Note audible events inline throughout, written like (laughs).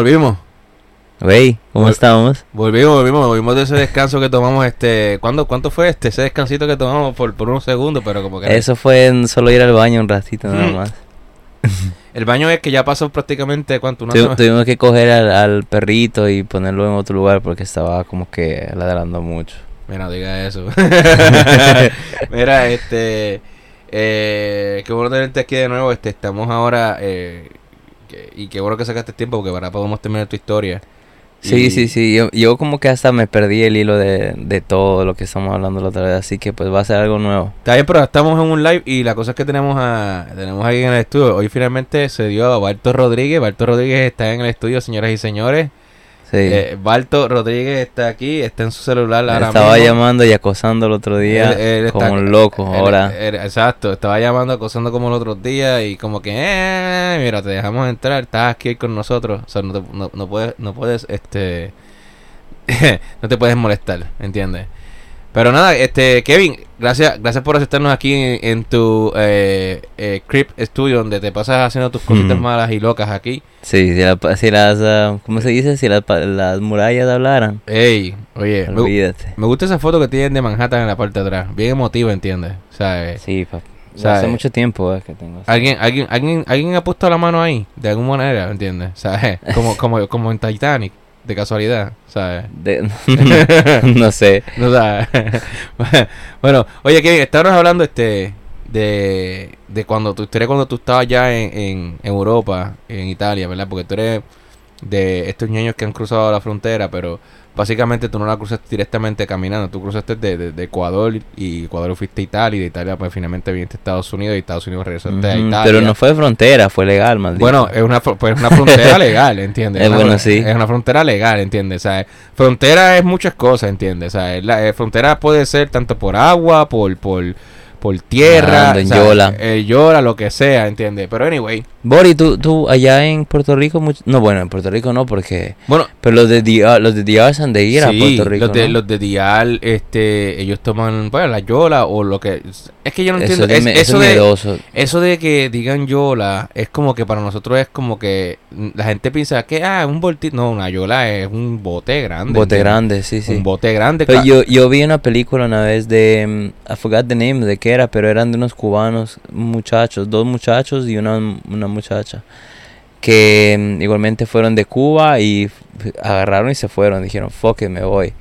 Volvimos. Wey, ¿cómo Vol- estamos? Volvimos, volvimos, volvimos de ese descanso que tomamos este... ¿Cuándo, ¿Cuánto fue este? Ese descansito que tomamos por, por unos segundos, pero como que... Eso fue en solo ir al baño un ratito nada Mm. más. (laughs) El baño es que ya pasó prácticamente, ¿cuánto? Una Tu- semana. tuvimos que coger al, al perrito y ponerlo en otro lugar porque estaba como que ladrando mucho. Mira, no diga eso. (laughs) (laughs) Mira, este... Eh, qué bueno tenerte aquí de nuevo. Este, estamos ahora... Eh, que- y qué bueno que sacaste tiempo porque ahora podemos terminar tu historia. Sí, Y- sí, sí. Yo, yo como que hasta me perdí el hilo de, de todo lo que estamos hablando la otra vez. Así que pues va a ser algo nuevo. Está bien, pero estamos en un live y la cosa es que tenemos a tenemos aquí en el estudio. Hoy finalmente se dio a Barto Rodríguez. Barto Rodríguez está en el estudio, señoras y señores. Sí. Eh, Barto Rodríguez está aquí, está en su celular ahora estaba mismo. llamando y acosando el otro día Él- él está- como un loco. Ahora, exacto, estaba llamando, acosando como los otros días y como que, eh, mira, te dejamos entrar, estás aquí con nosotros. O sea, no, te- no, no puedes, no puedes, este, (laughs) no te puedes molestar, ¿entiendes? Pero nada, este, Kevin, gracias, gracias por aceptarnos aquí en, en tu eh, eh, Crip Studio, donde te pasas haciendo tus cositas malas y locas aquí. sí, si, la- si las, ah, ¿cómo se dice? Si las, murallas hablaran, Ey, oye, olvídate. me gusta esa foto que tienen de Manhattan en la parte de atrás, bien emotiva, ¿entiendes? O sea, eh, Sí, papá. O sea, Hace eh, mucho tiempo eh, que tengo. ¿Alguien, alguien, alguien, alguien ha puesto la mano ahí, de alguna manera, ¿entiendes? ¿Sabes? Como, como, como en Titanic, de casualidad, ¿sabes? De- (laughs) (laughs) no sé. No, ¿sabes? (laughs) bueno, oye, Kevin, estábamos hablando este de, de cuando tu historia cuando tú estabas ya en, en Europa, en Italia, ¿verdad? Porque tú eres de estos niños que han cruzado la frontera, pero básicamente tú no la cruzaste directamente caminando, tú cruzaste de, de- de Ecuador y Ecuador fuiste a Italia y de Italia pues finalmente viniste a Estados Unidos y Estados Unidos regresaste a Italia. Pero no fue frontera, fue legal, maldito. Bueno, es una, pues, una frontera (laughs) legal, ¿entiendes? Eh, Una bueno, sí. Es una frontera legal, ¿entiendes? O sea, frontera es muchas cosas, ¿entiendes? O sea, es la eh, frontera puede ser tanto por agua, por por, por tierra, o sea, yola. eh, yola, lo que sea, ¿entiendes? Pero anyway, Bori, tú, tú allá en Puerto Rico, much- no, bueno, en Puerto Rico no, porque... bueno, Pero los de DR, los de DR se han de ir a sí, Puerto Rico, los de, ¿no? los de Dial, este, ellos toman, bueno, la yola o lo que... Es que yo no entiendo, Eso, es me- eso, eso es de... Eso de que digan yola es como que para nosotros es como que la gente piensa que, ah, un voltito. No, una yola es un bote grande. Bote grande, sí, sí. Un bote grande. Pero yo, yo vi una película una vez de... mm, I forgot the name de qué era, pero eran de unos cubanos, muchachos, dos muchachos y una, una muchacha. Que mm, igualmente fueron de Cuba y agarraron y se fueron. Dijeron, fuck it, me voy.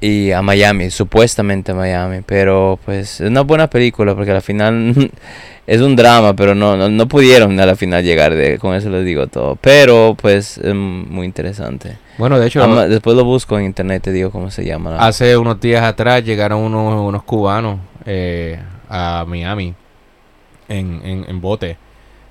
Y a Miami, supuestamente a Miami. Pero pues es una buena película porque al final (laughs) es un drama, pero no, no, no pudieron a la final llegar. De, con eso les digo todo. Pero pues es muy interesante. Bueno, de hecho, Ama- después lo busco en internet, te digo cómo se llama. la- hace unos días atrás llegaron unos, unos cubanos eh, a Miami en, en, en bote.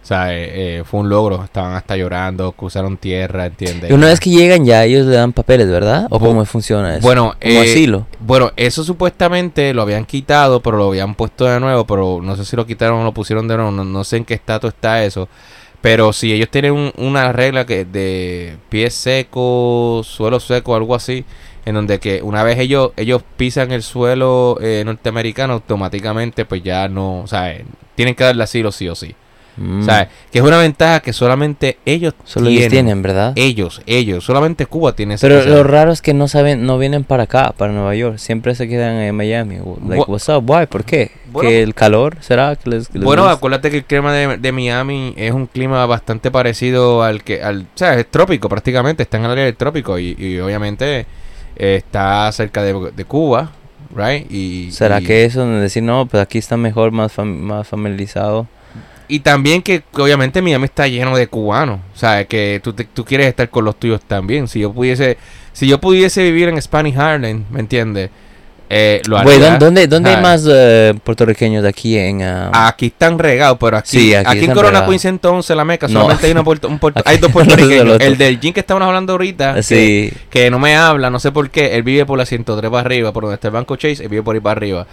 O sea, eh, eh, fue un logro. Estaban hasta llorando, cruzaron tierra, ¿entiendes? Y una vez que llegan ya ellos le dan papeles, ¿verdad? ¿O Bu- cómo funciona eso? Bueno, como eh, asilo. Bueno, eso supuestamente lo habían quitado, pero lo habían puesto de nuevo, pero no sé si lo quitaron o lo pusieron de nuevo, no, no sé en qué estatus está eso. Pero si ellos tienen un- una regla que de pies secos, suelo seco, algo así, en donde que una vez ellos ellos pisan el suelo eh, norteamericano, automáticamente pues ya no, o sea, tienen que darle asilo sí o sí. Mm. O sea, que es una ventaja que solamente ellos Solo tienen. ¿verdad? Ellos, ellos, solamente Cuba tiene esa Pero lo raro es que no saben, no vienen para acá, para Nueva York. Siempre se quedan en Miami. Like, Bu- what's up? Why? ¿Por qué? Bueno- ¿Que el calor será que les, que les Bueno, acuérdate que el clima de, de Miami es un clima bastante parecido al que, al, o sea, es trópico prácticamente, está en el área del trópico y, y obviamente eh, está cerca de, de Cuba, right? Y, ¿Será y- que eso de decir, no, pues aquí está mejor, más, fam- más familiarizado? Y también que que obviamente Miami está lleno de cubanos, o sea, que tú, te- tú quieres estar con los tuyos también. Si yo pudiese, si yo pudiese vivir en Spanish Harlem, ¿me entiendes? Eh, lo. ¿dónde, dónde, hay Ay. más eh, puertorriqueños de aquí en... ah, Aquí están regados, pero aquí, Sí, aquí aquí, en Corona. Queen 111, la meca, No. solamente hay, una puerto- un puerto- Aquí- hay dos (laughs) puertorriqueños. el del Jean que estaban hablando ahorita, que- sí. que, no me habla, no sé por qué, él vive por la 103 para arriba, por donde está el Banco Chase, él vive por ahí para arriba.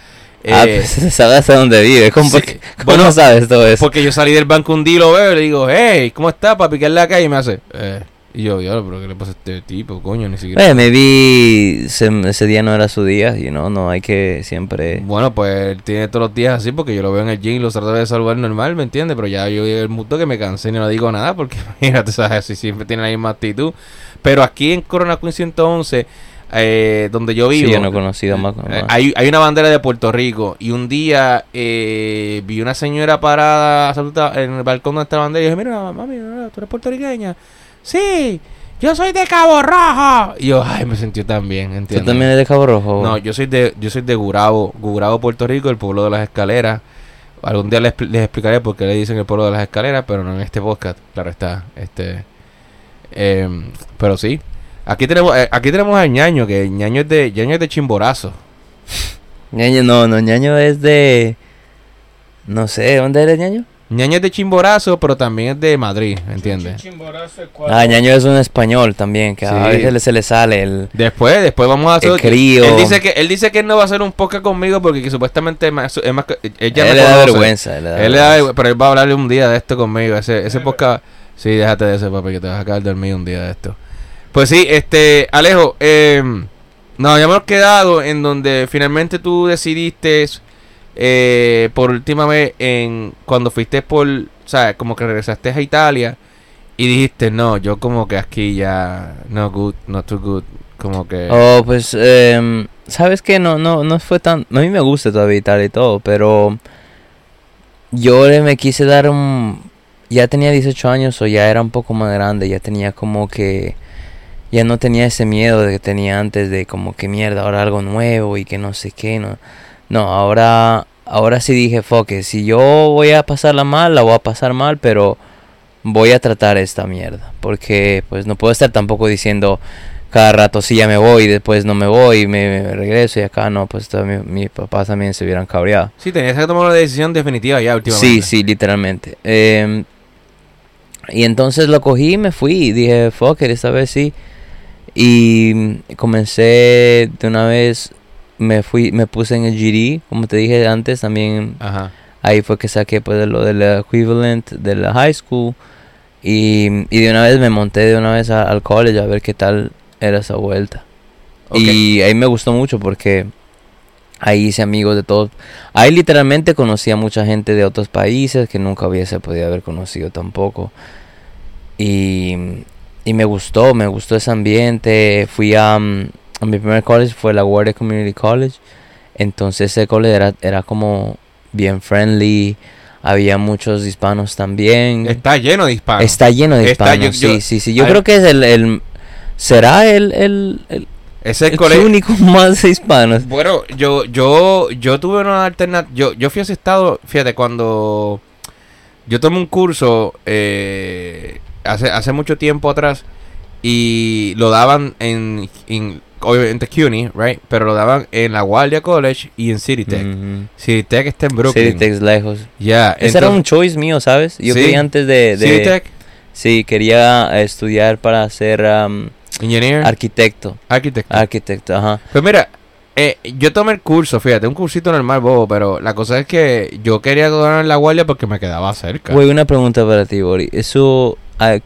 Ah, Eh, pues (laughs) sabes hasta dónde vive. ¿Cómo, sí. ¿cómo Bueno, no sabes todo eso? porque yo salí del banco un día y lo veo y le digo, hey, ¿cómo está para picarle la calle? Y me hace, eh, Y yo, ya, pero ¿qué le pasa a este tipo, coño? Ni siquiera. Eh, maybe se- ese día no era su día, you know, no hay que siempre... Bueno, pues él tiene todos los días así porque yo lo veo en el gym y lo trato de saludar normal, ¿me entiendes? Pero ya yo al punto que me cansé y no le digo nada porque, (laughs) imagínate, ¿sabes? Si siempre tiene la misma actitud. Pero aquí en Corona Queen 111, eh, donde yo vivo, Sí, yo no he conocido más. eh, hay, hay una bandera de Puerto Rico y un día eh, vi una señora parada en el balcón donde está la bandera y dije, mira, mami, tú eres puertorriqueña. Sí, yo soy de Cabo Rojo. Y yo, ay, me sentí tan bien, ¿Tú ¿entiendes? también eres de Cabo Rojo? No, yo soy de yo soy de Gurabo, Gurabo, Puerto Rico, el pueblo de las escaleras. Algún día les, les explicaré por qué le dicen el pueblo de las escaleras, pero no en este podcast, claro está. Este, em, pero sí, aquí tenemos eh, aquí tenemos al ñaño que ñaño es de ñaño es de Chimborazo. Ñaño, no, no, ñaño es de... No sé, ¿dónde eres ñaño? ñaño es de Chimborazo, pero también es de Madrid, ¿entiendes? Ah, ñaño es un español también, que a Sí. veces le- se le sale el... Después, después vamos a hacer El crío. Él dice que él dice que él no va a hacer un podcast conmigo porque que supuestamente es más, es más me él le da vergüenza. Él le da Él le da- vergüenza. pero él va a hablar un día de esto conmigo. Ese, ese podcast. Sí, déjate de eso, papi, que te vas a quedar dormido un día de esto. Pues sí, este, Alejo, eh, nos habíamos quedado en donde finalmente tú decidiste, eh, por última vez, en cuando fuiste por, o sea, como que regresaste a Italia y dijiste, no, yo como que aquí ya, no good, not too good, como que... Oh, pues, em, ¿sabes qué? No, no, no fue tan... A mí me gusta todavía Italia y todo, pero... Yo le me quise dar un... Ya tenía 18 años o ya era un poco más grande, ya tenía como que... Ya no tenía ese miedo de que tenía antes de como que mierda, ahora algo nuevo y que no sé qué, no. No, ahora... Ahora sí dije, it, si yo voy a pasarla mal, la voy a pasar mal, pero voy a tratar esta mierda. Porque pues no puedo estar tampoco diciendo cada rato sí ya me voy después no me voy y me, me regreso y acá no, pues también, mi papá también se hubieran cabreado. Sí, tenías que tomar una decisión definitiva ya últimamente. Sí, sí, literalmente. Em, y entonces lo cogí y me fui y dije, fuck it, esta vez sí. Y comencé de una vez, me fui, me puse en el GD, como te dije antes, también Ajá. ahí fue que saqué pues lo del equivalent de la high school y, y de una vez me monté de una vez a- al college a ver qué tal era esa vuelta. Ok. Y ahí me gustó mucho porque ahí hice amigos de todos. Ahí literalmente conocí a mucha gente de otros países que nunca hubiese podido haber conocido tampoco. Y, y me gustó, me gustó ese ambiente. Fui a, mm, a mi primer college, fue la Guardia Community College. Entonces ese college era, era como bien friendly. Había muchos hispanos también. Está lleno de hispanos. Está lleno de Está- hispanos, yo- yo- sí, sí, sí. Yo creo que es el, el será el, el, el, es el el colegio. único (laughs) más hispanos. Bueno, yo, yo, yo tuve una alternativa. Yo, yo fui a ese estado, fíjate, cuando yo tomé un curso eh, hace, hace mucho tiempo atrás y lo daban en, en obviamente CUNY, right? Pero lo daban en la Guardia College y en City Tech. City Tech está en Brooklyn. City Tech's lejos. Ya, Ese era un choice mío, ¿sabes? Yo Sí. quería antes de... de- City Tech, Sí, quería eh, estudiar para ser um, Engineer, arquitecto. Architect. Arquitecto, ajá. Pues mira, eh, yo tomé el curso, fíjate, un cursito normal, bobo, pero la cosa es que yo quería ganar en la guardia porque me quedaba cerca. Güey, una pregunta para ti, Bori. Eso,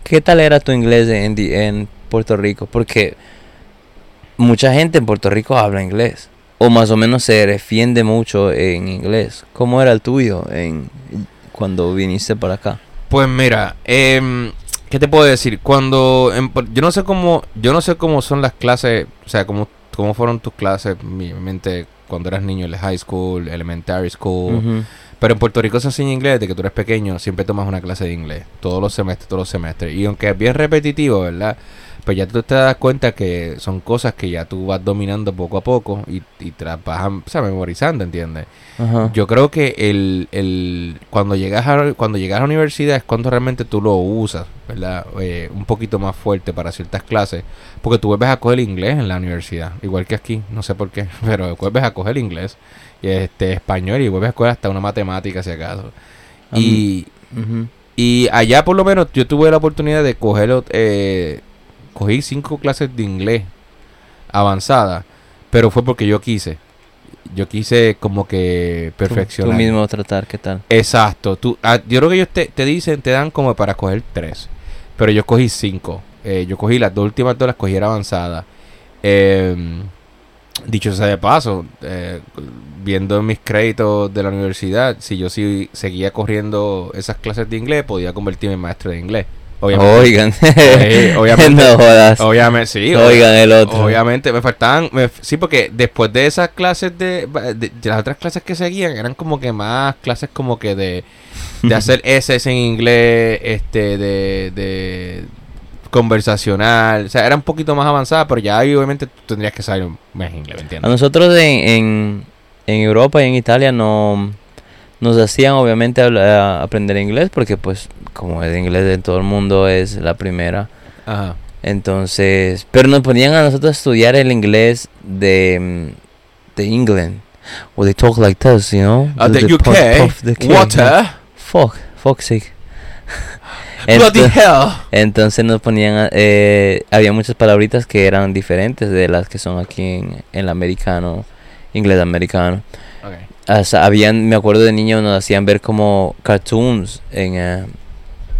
¿Qué tal era tu inglés en, Puerto Rico? Porque mucha gente en Puerto Rico habla inglés. O más o menos se defiende mucho en inglés. ¿Cómo era el tuyo en, cuando viniste para acá? Pues mira, em, ¿qué te puedo decir? Cuando en yo no sé cómo, yo no sé cómo son las clases, o sea, cómo, cómo fueron tus clases, mi mente cuando eras niño en la high school, elementary school. Pero en Puerto Rico se enseña inglés desde que tú eres pequeño, siempre tomas una clase de inglés, todos los semestres, todos los semestres. Y aunque es bien repetitivo, ¿verdad? Pues ya tú te das cuenta que son cosas que ya tú vas dominando poco a poco y, y vas o sea, memorizando, ¿entiendes? Ajá. Yo creo que el, el cuando llegas a cuando llegas a la universidad es cuando realmente tú lo usas, ¿verdad? Eh, un poquito más fuerte para ciertas clases, porque tú vuelves a coger inglés en la universidad, igual que aquí, no sé por qué, (laughs) pero vuelves a coger inglés este español y vuelves a coger hasta una matemática si acaso. Y, y allá por lo menos yo tuve la oportunidad de coger eh, cogí cinco clases de inglés avanzada, pero fue porque yo quise. Yo quise como que Tú- perfeccionar. Tú, mismo tratar, ¿qué tal? Exacto. Tú, ah, yo creo que ellos te, te dicen, te dan como para coger tres. Pero yo cogí cinco. Eh, yo cogí las dos últimas dos, las cogí era avanzada. Eh, dicho sea de paso, eh, viendo mis créditos de la universidad, si yo sí seguía corriendo esas clases de inglés, podía convertirme en maestro de inglés. Obviamente. Oigan. Sí, obviamente. (laughs) no jodas. Obviamente, sí. Oigan el otro. Obviamente, me faltaban. me- sí, porque después de esas clases de, de, de las otras clases que seguían, eran como que más clases como que de, de hacer (laughs) S en inglés, este, de, de conversacional. O sea, era un poquito más avanzada, pero ya ahí obviamente tú tendrías que saber más inglés, ¿me A entiendes? nosotros en, en, en Europa y en Italia no nos hacían obviamente aprender inglés porque pues como el inglés de todo el mundo es la primera. Ajá. Entonces, pero nos ponían a nosotros a estudiar el inglés de, de England. Well, they talk like this, you know? Uh, the, UK, puff the king. water, Fuck, fuck sake. Bloody hell. Entonces nos ponían, eh, había muchas palabritas que eran diferentes de las que son aquí en, en el americano, inglés americano. Okay. Habían, me acuerdo de niño nos hacían ver como cartoons en, eh,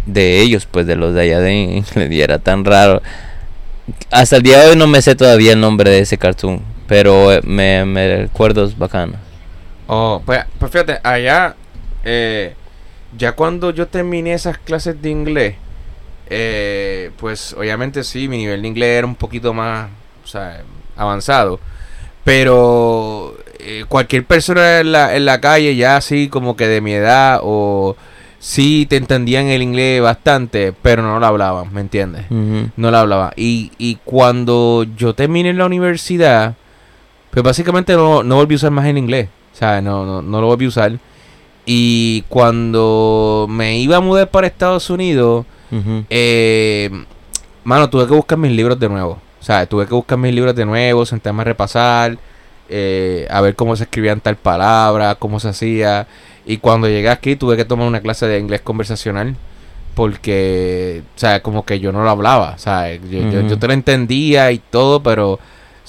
de ellos, pues de los de allá de England (laughs) y era tan raro. Hasta el día de hoy no me sé todavía el nombre de ese cartoon, pero eh, me, me recuerdo es bacano. Oh, pues, pues fíjate, allá, eh, ya cuando yo terminé esas clases de inglés, eh, pues obviamente sí, mi nivel de inglés era un poquito más, o sea, avanzado. Pero eh, cualquier persona en la, en la calle, ya así como que de mi edad, o sí te entendían el inglés bastante, pero no lo hablaban, ¿me entiendes? No la hablaba. Y, y cuando yo terminé la universidad, pues básicamente no, no volví a usar más el inglés. O sea, no, no, no lo volví a usar. Y cuando me iba a mudar para Estados Unidos, Ujú. eh, mano, tuve que buscar mis libros de nuevo. O sea, tuve que buscar mis libros de nuevo, sentarme a repasar, eh, a ver cómo se escribían tal palabra, cómo se hacía. Y cuando llegué aquí tuve que tomar una clase de inglés conversacional. Porque, o sea, como que yo no lo hablaba. O sea, yo, yo, Ujú. yo te lo entendía y todo, pero,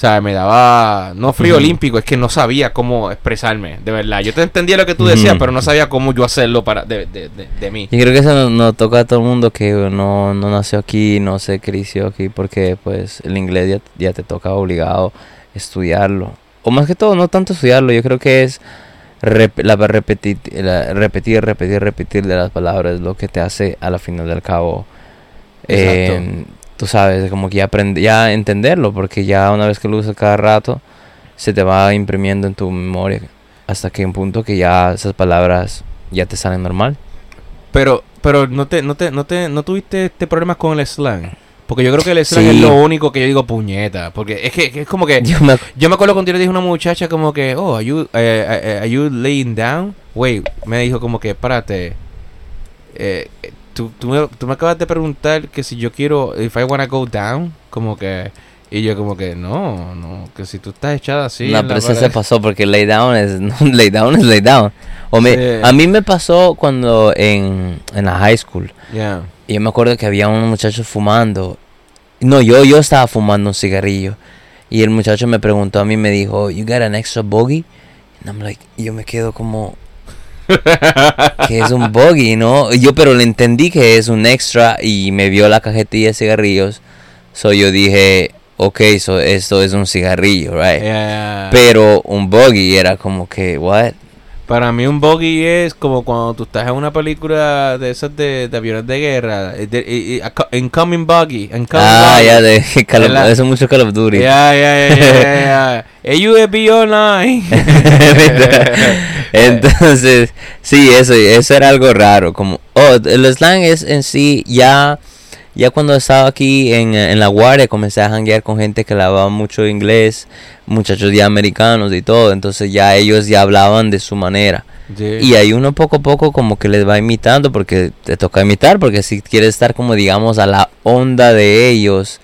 sea, me daba, no frío olímpico, es que no sabía cómo expresarme, de verdad. Yo te entendía lo que tú decías, pero no sabía cómo yo hacerlo para de, de, de, de mí. Yo creo que eso nos, nos toca a todo el mundo que no, no nació aquí, no se creció aquí, porque pues el inglés ya, ya te toca obligado estudiarlo. O más que todo, no tanto estudiarlo, yo creo que es rep- la repetir, la- repetir, repetir, repetir de las palabras lo que te hace a la final del cabo. Exacto. eh, tú sabes, como que ya aprender, ya entenderlo, porque ya una vez que lo usas cada rato, se te va imprimiendo en tu memoria hasta que un punto que ya esas palabras ya te salen normal. Pero, pero no te, no te, no te, no tuviste este problemas con el slang. Porque yo creo que el slang Sí. es lo único que yo digo puñeta. Porque es que, que es como que. (laughs) Yo me, Yo me acuerdo cuando yo le dije a una muchacha como que, oh, are you, eh, eh, are you laying down? Wait, me dijo como que, párate. Eh, eh, tú, tú, me, tú me acabas de preguntar que si yo quiero, if I wanna go down, como que, y yo como que, no, no, que si tú estás echada así. no, pero eso se pared". pasó porque lay down es no, (laughs) lay down es lay down. O me, Sí. A mí me pasó cuando en, en la high school. Yeah. Y yo me acuerdo que había unos muchachos fumando. No, yo, yo estaba fumando un cigarrillo. Y el muchacho me preguntó a mí, me dijo, you got an extra bogey? And I'm like, y yo me quedo como, que es un bogey, ¿no? Yo pero le entendí que es un extra y me vio la cajetilla de cigarrillos. So yo dije, ok, so esto es un cigarrillo, right? Yeah. Pero un bogey era como que, what? Para mí un bogey es como cuando tú estás en una película de esas de, de aviones de guerra. eh, eh, eh, Incoming buggy. Incoming Ah, buggy. ya, de (laughs) Call of- eso es mucho Call of Duty. Ya, ya, ya, ya, ya. (laughs) Online. (laughs) (laughs) Entonces, sí, eso, eso era algo raro. Como, oh, el slang es en sí, ya, ya cuando estaba aquí en, en la guardia, comencé a janguear con gente que hablaba mucho inglés, muchachos ya americanos y todo. Entonces, ya ellos ya hablaban de su manera. Y ahí uno poco a poco como que les va imitando porque te toca imitar, porque si quieres estar como digamos a la onda de ellos,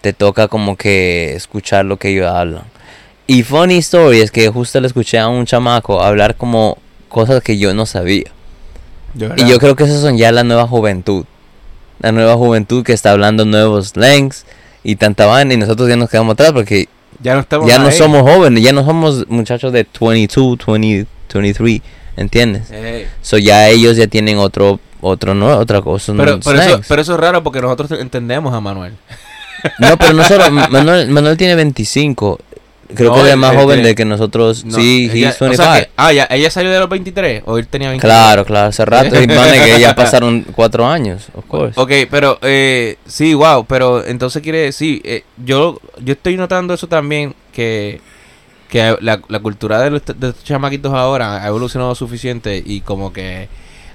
te toca como que escuchar lo que ellos hablan. Y funny story es que justo le escuché a un chamaco hablar como cosas que yo no sabía. Y yo creo que esas son ya la nueva juventud. La nueva juventud que está hablando nuevos slangs y tanta vaina y nosotros ya nos quedamos atrás porque ya no estamos ya no ahí. somos jóvenes, ya no somos muchachos de 22, 20, 23, ¿entiendes? Ey. So ya ellos ya tienen otro otro no, otra cosa. Pero, eso, snacks. pero eso es raro porque nosotros entendemos a Manuel. No, pero no solo, (laughs) Manuel, Manuel tiene 25. Creo No, que él es más joven de que nosotros. No, sí, ella- o 25. sea que- ah, ya, ella salió de los 23 o él tenía 23. Claro, claro, hace rato. Y que ya (laughs) pasaron cuatro años, of course. Ok, pero eh, sí, wow, pero entonces quiere decir, eh, yo yo estoy notando eso también, que, que la, la cultura de los, de estos chamaquitos ahora ha evolucionado suficiente y como que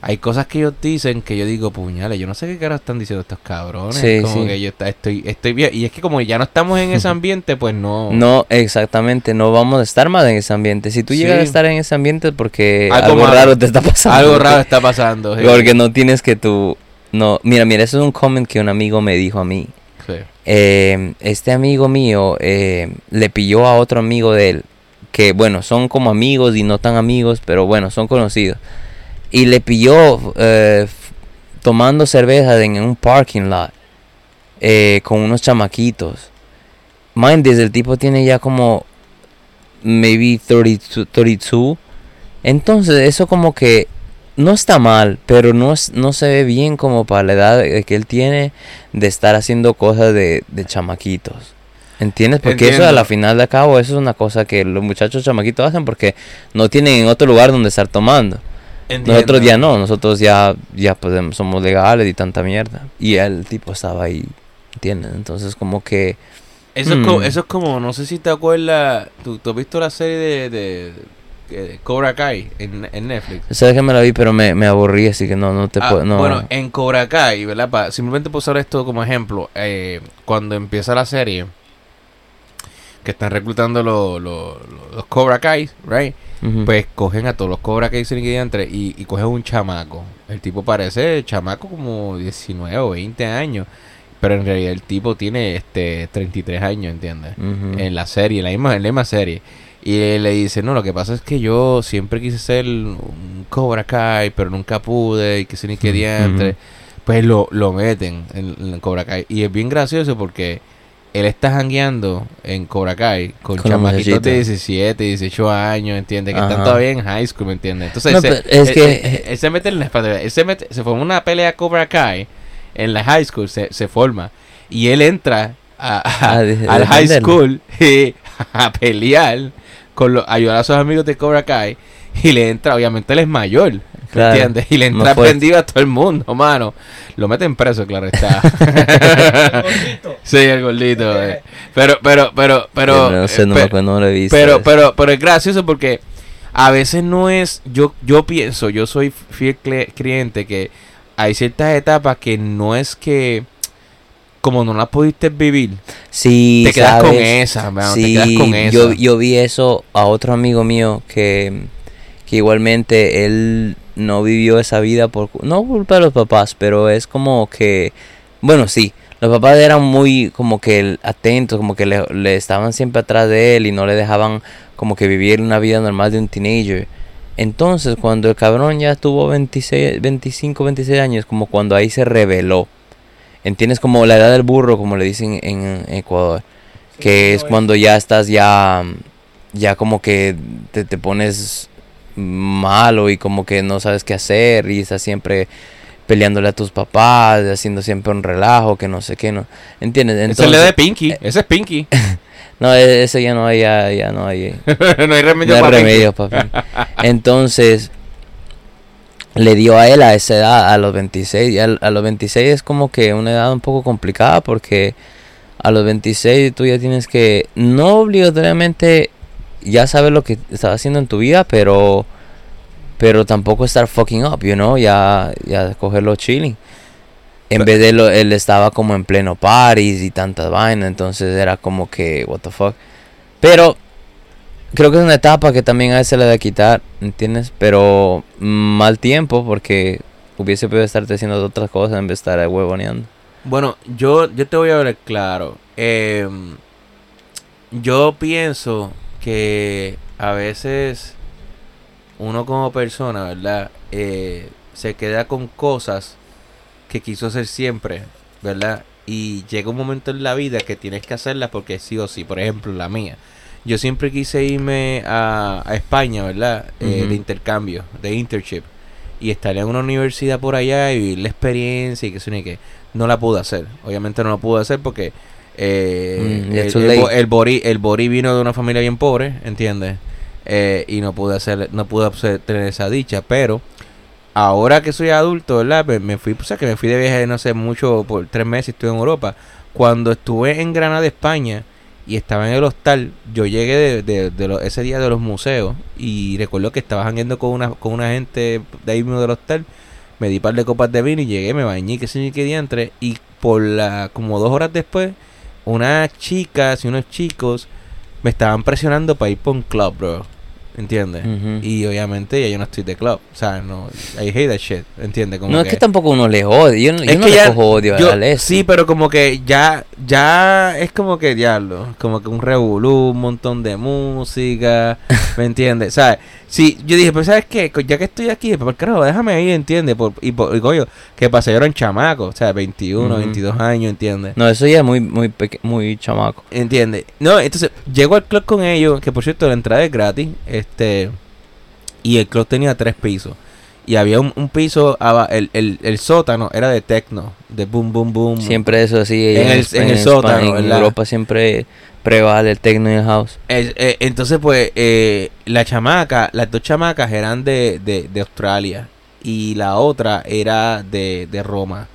hay cosas que ellos dicen que yo digo, puñales, yo no sé qué cara están diciendo estos cabrones. Sí, como sí. que yo está- estoy, estoy bien. Y es que como ya no estamos en ese (laughs) ambiente, pues no. No, exactamente, no vamos a estar más en ese ambiente. Si tú llegas a estar en ese ambiente es porque Algo raro te está pasando. Algo raro (laughs) está pasando. Porque no tienes que tú... No, mira, mira, eso es un comment que un amigo me dijo a mí. Sí. Eh, este amigo mío eh, le pilló a otro amigo de él, que bueno, son como amigos y no tan amigos, pero bueno, son conocidos. Y le pilló eh, tomando cerveza en un parking lot eh, con unos chamaquitos. Mind, desde el tipo tiene ya como maybe 32, 32. Entonces eso como que no está mal, pero no, es- no se ve bien como para la edad que él tiene de estar haciendo cosas de, de chamaquitos. ¿Entiendes? Porque eso a la final de cabo, eso es una cosa que los muchachos chamaquitos hacen porque no tienen en otro lugar donde estar tomando. Nosotros ya no, nosotros ya, ya podemos, somos legales y tanta mierda. Y el tipo estaba ahí, ¿entiendes? Entonces como que... Eso, es como, Mm. eso es como, no sé si te acuerdas, ¿tú, tú has visto la serie de, de, de Cobra Kai en, en Netflix? Sabes que me la vi, pero me, me aburrí, así que no, no te Ah, puedo... No. Bueno, en Cobra Kai, ¿verdad? Pa- simplemente por usar esto como ejemplo, eh, cuando empieza la serie, que están reclutando los, los, los Cobra Kai, right? Pues cogen a todos los Cobra Kai sin entre y, y cogen un chamaco. El tipo parece chamaco como 19 o 20 años, pero en realidad el tipo tiene este 33 años, ¿entiendes? Ujú. en la serie, en la misma, en la misma serie. Y él le dice, no, lo que pasa es que yo siempre quise ser un Cobra Kai, pero nunca pude, y que se ni que diantre. Pues lo, lo meten en, en Cobra Kai. Y es bien gracioso porque él está jangueando en Cobra Kai con, Con chamaquitos de 17, 18 años, ¿entiendes? Que están Ajá. todavía en high school, ¿me entiendes? Entonces, No, se- es él, que- él- él se mete en la espalda, él se mete, se forma una pelea Cobra Kai en la high school, se, se forma. Y él entra a- a- Ah, de- al high school (laughs) y a pelear con los ayudar a sus amigos de Cobra Kai y le entra, obviamente él es mayor, ¿me Claro, entiendes? Y le entra prendido a todo el mundo, mano. Lo meten preso, claro está. (laughs) (laughs) sí, el gordito. eh. Pero, pero, pero, pero, no sé, no, pe- me acuerdo, no lo he visto. pero, pero, pero es gracioso porque a veces no es, yo, yo pienso, yo soy fiel creyente que hay ciertas etapas que no es que como no las pudiste vivir, Sí, te quedas con ¿sabes? esa, Sí, te quedas con esa. Yo, yo vi eso a otro amigo mío que, que igualmente él no vivió esa vida por no culpa de los papás, pero es como que bueno, sí, los papás eran muy como que atentos, como que le, le estaban siempre atrás de él y no le dejaban como que vivir una vida normal de un teenager. Entonces, cuando el cabrón ya tuvo 26, 25, 26 años, como cuando ahí se reveló. ¿Entiendes? Como la edad del burro, como le dicen en Ecuador que es cuando ya estás ya ya como que te, te pones malo y como que no sabes qué hacer y estás siempre peleándole a tus papás, haciendo siempre un relajo, que no sé qué, no. ¿Entiendes? Es Entonces, la de Pinky, ese es Pinky. (laughs) no, e- ese ya no hay, ya, ya no hay. (laughs) no hay remedio No hay para Pinky. remedio. Entonces, le dio a él a esa edad, a los 26. Y a, los 26 es como que una edad un poco complicada porque a los 26 tú ya tienes que, no obligatoriamente ya sabes lo que estás haciendo en tu vida, pero pero tampoco estar fucking up, you know, ya, ya cogerlo chilling. En vez de lo, él estaba como en pleno parties y tantas vainas, entonces era como que, what the fuck. Pero creo que es una etapa que también a veces le da quitar, ¿entiendes? Pero mal tiempo porque hubiese podido estarte haciendo otras cosas en vez de estar huevoneando. Bueno, yo, yo te voy a ver claro. Eh, yo pienso que a veces uno como persona, ¿verdad? Eh, se queda con cosas que quiso hacer siempre, ¿verdad? Y llega un momento en la vida que tienes que hacerlas porque sí o sí. Por ejemplo, la mía. Yo siempre quise irme a, a España, ¿verdad? Eh. De intercambio, de internship. y estar en una universidad por allá y vivir la experiencia y que se que no la pude hacer. Obviamente no la pude hacer porque eh, Mm, el, el el Bori, el Bori vino de una familia bien pobre, ¿entiendes? Eh, y no pude hacer, no pude hacer- tener esa dicha, pero ahora que soy adulto, ¿verdad? Me, me fui, o sea, que me fui de viaje, no sé, mucho, por tres meses estuve en Europa. Cuando estuve en Granada, España, y estaba en el hostal, yo llegué de, de- de lo- ese día de los museos y recuerdo que estaba jangueando con una, con una gente de ahí mismo del hostal. Me di par de copas de vino y llegué, me bañé, que sé ni qué diantre. Y por la, como dos horas después, unas chicas y unos chicos me estaban presionando para ir por un club, bro. ¿Entiendes? Ujú. Y obviamente ya yo no estoy de club. O sea, no. I hate that shit. ¿Entiendes? Como No, es que tampoco uno le odia. Yo, no- yo le cojo odio yo- a Leslie. Sí, pero como que ya, ya es como que diablo, como que un revolú, un montón de música, ¿me entiendes? ¿Sabes? Sí, yo dije, pues ¿sabes qué? Ya que estoy aquí, pues carajo, déjame ir, ¿entiendes? Por, y, por, y coño, que pasé yo era un chamaco, o sea, 21, Ujú. 22 años, ¿entiendes? No, eso ya es muy, muy, muy chamaco. ¿Entiendes? No, entonces llego al club con ellos, que por cierto la entrada es gratis, este, y el club tenía tres pisos. Y había un, un piso, el, el, el sótano era de techno, de boom, boom, boom. Siempre eso así. En allá el- en el España, sótano, En ¿verdad? Europa siempre prevale el techno y el house. Eh, entonces, pues, eh, la chamaca, las dos chamacas eran de, de, de Australia y la otra era de, de Roma.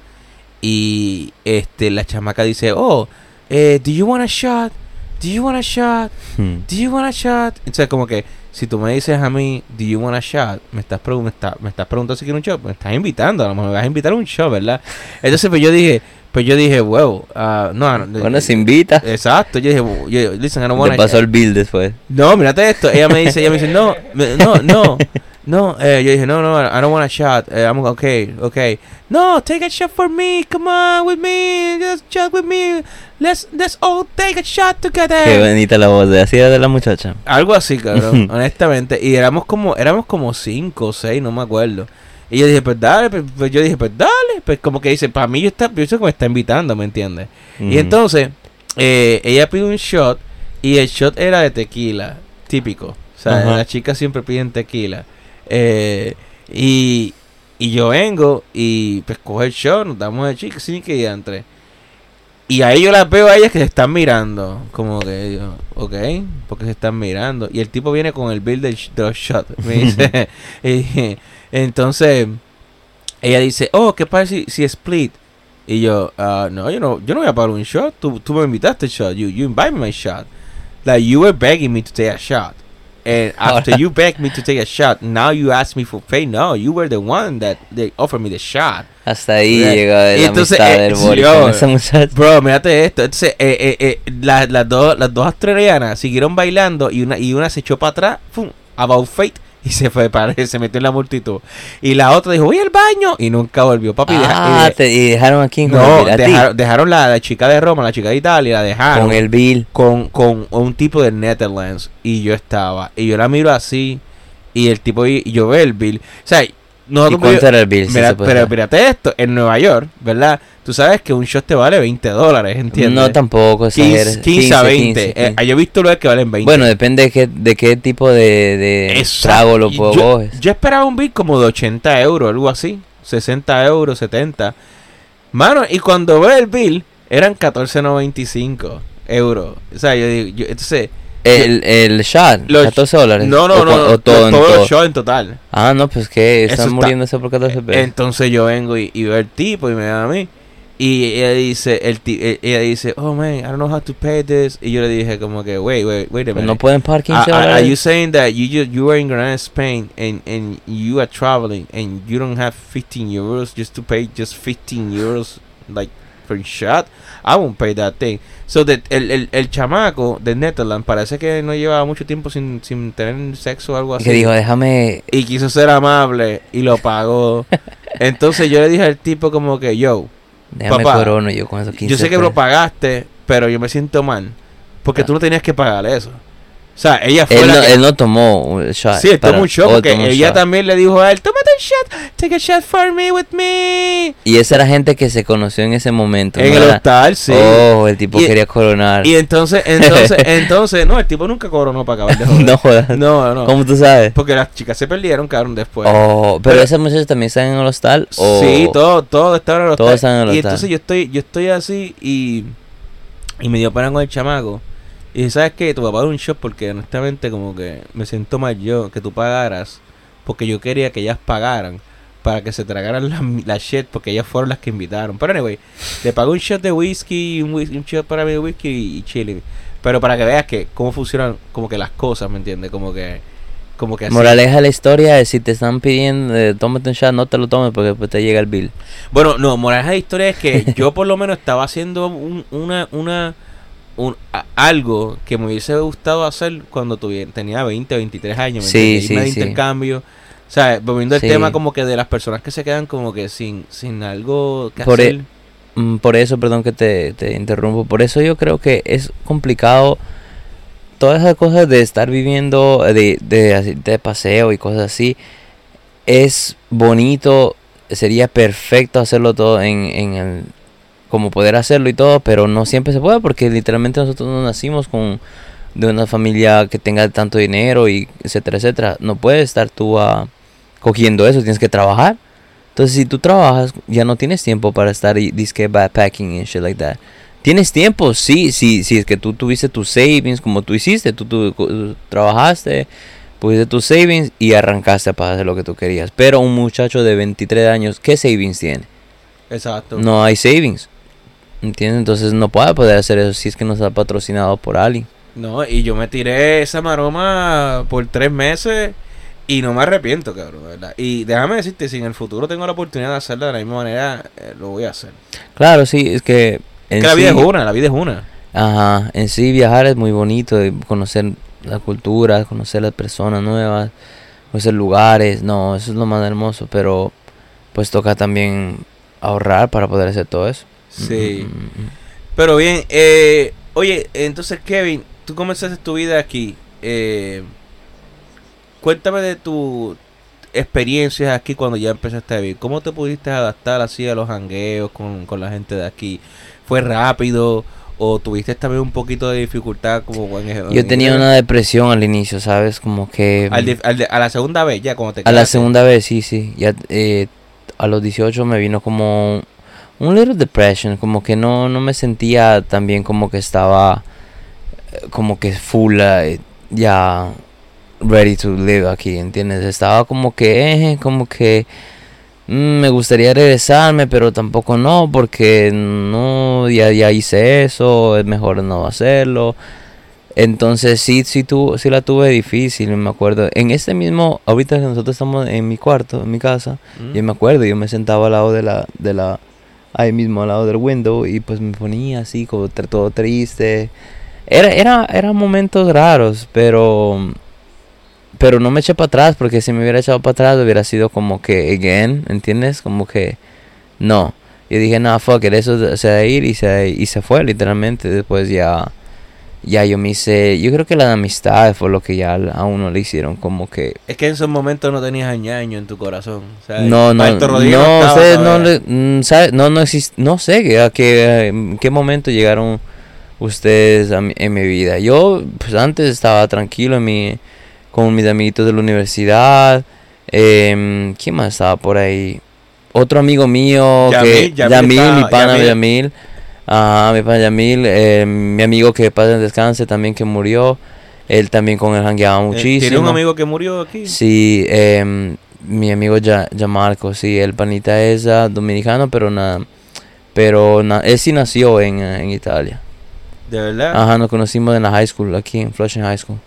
Y este la chamaca dice, oh, eh, do you want a shot? Do you want a shot? Hmm. Do you want a shot? Entonces, como que, si tú me dices a mí, do you want a shot? Me estás, me está- me estás preguntando si quiero un shot. Me estás invitando, a lo mejor me vas a invitar a un shot, ¿verdad? Entonces, pues yo dije, pues yo dije, wow, ah, no, no, Bueno, se invita. Exacto, yo dije, yo, listen, I don't wanna Le pasó el bill después. no, mírate esto. Ella me dice, ella me dice, no, no, no, no. Eh, yo dije, no, no, I don't want a shot. Eh, I'm okay, okay. No, take a shot for me. Come on with me. Just shot with me. Let's, let's all take a shot Qué together. bonita la voz de así de la muchacha. Algo así, cabrón, (laughs) honestamente. Y éramos como, éramos como cinco o seis, no me acuerdo. Y yo dije, pues dale, pues, pues yo dije, pues dale. Pues como que dice, para mí yo está, pienso que me está invitando, ¿me entiendes? Y entonces, eh, ella pide un shot y el shot era de tequila, típico. O sea, Ajá. las chicas siempre piden tequila. Eh, y, y yo vengo y pues coge el shot, nos damos el chico sin que entre. Y ahí yo las veo a ellas que se están mirando. Como que, yo, ok, porque se están mirando. Y el tipo viene con el bill del, sh- de los shots. Me dice, (laughs) (laughs) entonces, ella dice, oh, ¿qué pasa si, si split? Y yo, ah, no, yo no, yo no voy a pagar un shot. Tú, tú me invitaste shot. You, you invited me my shot. Like, you were begging me to take a shot. And (laughs) after you begged me to take a shot, now you ask me for pay. No, you were the one that they offered me the shot. Hasta ahí Right. llega Y la entonces, amistad eh, del yo- con. Bro, mírate esto. Entonces, eh, eh, eh, la- las, dos, las dos australianas siguieron bailando y una, y una se echó para atrás. About fate, y se fue para (laughs) se metió en la multitud. Y la otra dijo, voy al baño, y nunca volvió. Papi, deja- Ah, y de- te, y dejaron aquí en no, dejaron, dejaron la, la chica de Roma, la chica de Italia, la dejaron con el bill. con, con un tipo de Netherlands. Y yo estaba, y yo la miro así, y el tipo, y, y yo veo el bill. O sea, ¿Y nosotros cuánto era el bill? si Mira, puede pero mírate esto, en Nueva York, ¿verdad? Tú sabes que un shot te vale 20 dólares, ¿entiendes? No tampoco, 15, exageres. 15 a 20. 15, Eh, 15. yo he visto lugares que valen 20. Bueno, depende de qué, de qué tipo de, de trago lo Y puedo yo, yo esperaba un bill como de 80 euros, algo así. 60 euros, 70. Mano, y cuando veo el bill, eran 14.95 euros. O sea, yo digo, yo- entonces... El, el shot, Los- 14 dólares. No, no, o, no, o todo, en todo. los shows en total. Ah, no, pues que están está- muriéndose por 14 pesos. Entonces yo vengo y, y veo el tipo y me da a mí. Y ella dice, el eh, ella dice, oh man, I don't know how to pay this. Y yo le dije como que, wait, wait, wait a Pues minute. no pueden pagar 15 Are, are- you saying that you just, you are in Granada, Spain, and, and you are traveling, and you don't have 15 euros just to pay just 15 euros like shot? I won't pay that thing. So that el, el, el chamaco de Netherlands parece que no llevaba mucho tiempo sin, sin tener sexo o algo Y así. que dijo, déjame. y quiso ser amable y lo pagó. (laughs) Entonces yo le dije al tipo como que, yo, Déjame Papá, corono yo con esos 15 yo sé que lo pesos. pagaste, pero yo me siento mal. Porque Ah. tú no tenías que pagar eso. O sea, ella fue Él la no, que- él no tomó el shot. Sí, él tomó un shot oh, porque ella shot. también le dijo a él, tómate un shot, take a shot for me with me. Y esa era gente que se conoció en ese momento. En no el hostal, sí. Oh, el tipo Y- quería coronar. Y entonces, entonces, (laughs) entonces, no, el tipo nunca coronó para acabar de (laughs) joder. no jodas. no, no. ¿Cómo tú sabes? Porque las chicas se perdieron, cabrón, después. Oh, pero, Pero- esas muchachas también están en el hostal. o- Sí, todo, todo está en el hostal. está en el Y hostal. entonces yo estoy, yo estoy así y, y me dio pena con el chamaco. Y dije, ¿sabes qué? Tu papá da un shot porque honestamente como que me siento mal yo que tú pagaras porque yo quería que ellas pagaran para que se tragaran la, la shit porque ellas fueron las que invitaron. Pero anyway, le pago un shot de whisky, un, un shot para mi whisky y, y chile. Pero para que veas que cómo funcionan como que las cosas, ¿me entiendes? Como que como que así. Moraleja de la historia es si te están pidiendo, eh, tómate un shot, no te lo tomes porque después te llega el bill. Bueno, no, moraleja de historia es que yo por lo menos estaba haciendo un- una, una, un, a- algo que me hubiese gustado hacer cuando tuviera, tenía 20, 23 años, ¿me Sí, sí, de sí. intercambio. O sea, volviendo al tema como que de las personas que se quedan como que sin, sin algo que Por e- hacer. Mm, Por eso, perdón que te, te interrumpo, por eso yo creo que es complicado todas esas cosas de estar viviendo de, de, de paseo y cosas así. Es bonito, sería perfecto hacerlo todo en, en el... como poder hacerlo y todo, pero no siempre se puede porque literalmente nosotros no nacimos con de una familia que tenga tanto dinero y etcétera, etcétera. No puedes estar tú ah, cogiendo eso, tienes que trabajar. Entonces, si tú trabajas, ya no tienes tiempo para estar y disque backpacking and shit like that. Tienes tiempo, sí, sí, sí, es que tú tuviste tus savings como tú hiciste, tú, tú, tú trabajaste, pusiste tus savings y arrancaste para hacer lo que tú querías. Pero un muchacho de 23 años, ¿qué savings tiene? Exacto. No hay savings. ¿Entiendes? Entonces no puede poder hacer eso si es que no está patrocinado por alguien. No, y yo me tiré esa maroma por tres meses y no me arrepiento, cabrón, ¿verdad? Y déjame decirte, si en el futuro tengo la oportunidad de hacerlo de la misma manera, eh, lo voy a hacer. Claro, sí, es que... Es en que la vida sí- es una, la vida es una. Ajá, en sí viajar es muy bonito, y conocer la cultura, conocer las personas nuevas, conocer lugares, no, eso es lo más hermoso, pero pues toca también ahorrar para poder hacer todo eso. Sí. Mm, mm, mm. Pero bien, eh, oye, entonces Kevin, tú comenzaste tu vida aquí. Eh, cuéntame de tus experiencias aquí cuando ya empezaste a vivir. ¿Cómo te pudiste adaptar así a los hangueos con, con la gente de aquí? ¿Fue rápido o tuviste también un poquito de dificultad como en en- Yo tenía una depresión al inicio, ¿sabes? Como que... al de- al de- a la segunda vez ya cuando te A la segunda vez, sí, sí. Ya eh, a los 18 me vino como un little depression, como que no, no me sentía tan bien como que estaba eh, como que full eh, ya ready to live aquí, ¿entiendes? Estaba como que, eh, como que mm, me gustaría regresarme, pero tampoco no, porque no, ya, ya hice eso, es mejor no hacerlo. Entonces sí, sí, tu, sí la tuve difícil, me acuerdo. En este mismo, ahorita que nosotros estamos en mi cuarto, en mi casa, Mm. yo me acuerdo, yo me sentaba al lado de la, de la, ahí mismo al lado del window y pues me ponía así como todo triste. Era, era, eran momentos raros, pero, pero no me eché para atrás porque si me hubiera echado para atrás hubiera sido como que again, ¿entiendes? Como que no. Yo dije, no, fuck it, eso se va a ir y se, y se fue literalmente. Después ya, ya yo me hice, yo creo que la amistad fue lo que ya a uno le hicieron como que Es que en esos momentos no tenías añaño en tu corazón. sea, no, no, no, no, todavía. le, mm, sabe- no, no existe, no sé a qué, en qué momento llegaron ustedes a mi- en mi vida. Yo, pues antes estaba tranquilo en mi, con mis amiguitos de la universidad. em, ¿Quién más estaba por ahí? Otro amigo mío, que Yamil, Yamil Yamil, estaba- mi pana Yamil. Ajá, mi pana Yamil, em, mi amigo que pasa en descanse también que murió. Él también con él jangueaba Eh, muchísimo. ¿Tiene un amigo que murió aquí? Sí, em, mi amigo ya, Marco, sí, el panita es ah, dominicano, pero nada, pero na- él sí nació en, eh, en Italia. ¿De verdad? Ajá, nos conocimos en la high school, aquí en Flushing High School.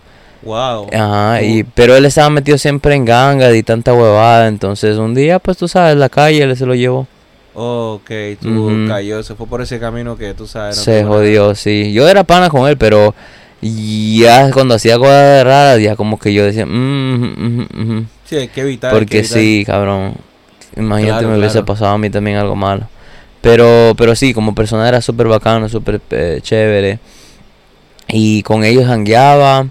Wow. Ajá, y, pero él estaba metido siempre en ganga y tanta huevada, entonces un día, pues tú sabes, la calle él se lo llevó. Ok, tú cayó, se fue por ese camino que tú sabes. no se nada. jodió, sí. Yo era pana con él, pero ya cuando hacía cosas raras, ya como que yo decía, mm, ujú, ujú". Sí, hay que evitar. hay que Porque evitar. sí, cabrón. Imagínate Claro, me hubiese claro. pasado a mí también algo malo. Pero, pero sí, como persona era súper bacano, súper eh, chévere. Y con ellos jangueaba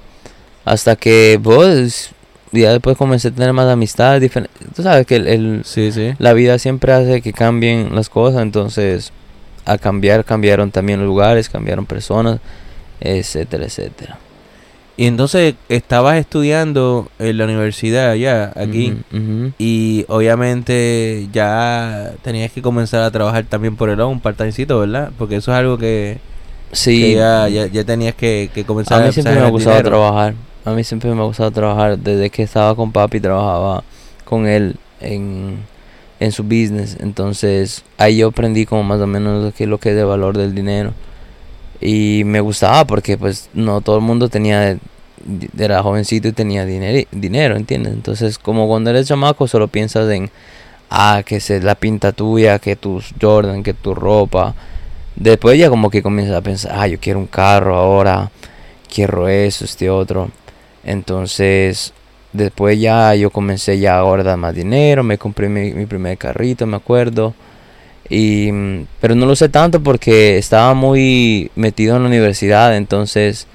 hasta que, pues, ya después comencé a tener más amistades diferentes. Tú sabes que el, el- Sí, sí. la vida siempre hace que cambien las cosas, entonces al cambiar cambiaron también lugares, cambiaron personas, etcétera, etcétera. Y entonces estabas estudiando en la universidad ya, aquí. Y obviamente ya tenías que comenzar a trabajar también por el lado, un part-timecito, ¿verdad? Porque eso es algo que, que Sí, ya, ya, ya tenías que, que comenzar a mí siempre me ha gustado trabajar. A mí siempre me ha gustado trabajar. Desde que estaba con papi trabajaba con él en, en su business. Entonces ahí yo aprendí como más o menos lo que, lo que es el valor del dinero. Y me gustaba porque pues no todo el mundo tenía, era jovencito y tenía dinero, dinero ¿entiendes? Entonces como cuando eres chamaco solo piensas en, ah, que es la pinta tuya, que tus Jordan, que tu ropa. Después ya como que comienzas a pensar, ah, yo quiero un carro ahora, quiero eso, este otro. Entonces, después ya yo comencé ya a guardar más dinero, me compré mi, mi primer carrito, me acuerdo. Y, mm, pero no lo sé tanto porque estaba muy metido en la universidad, entonces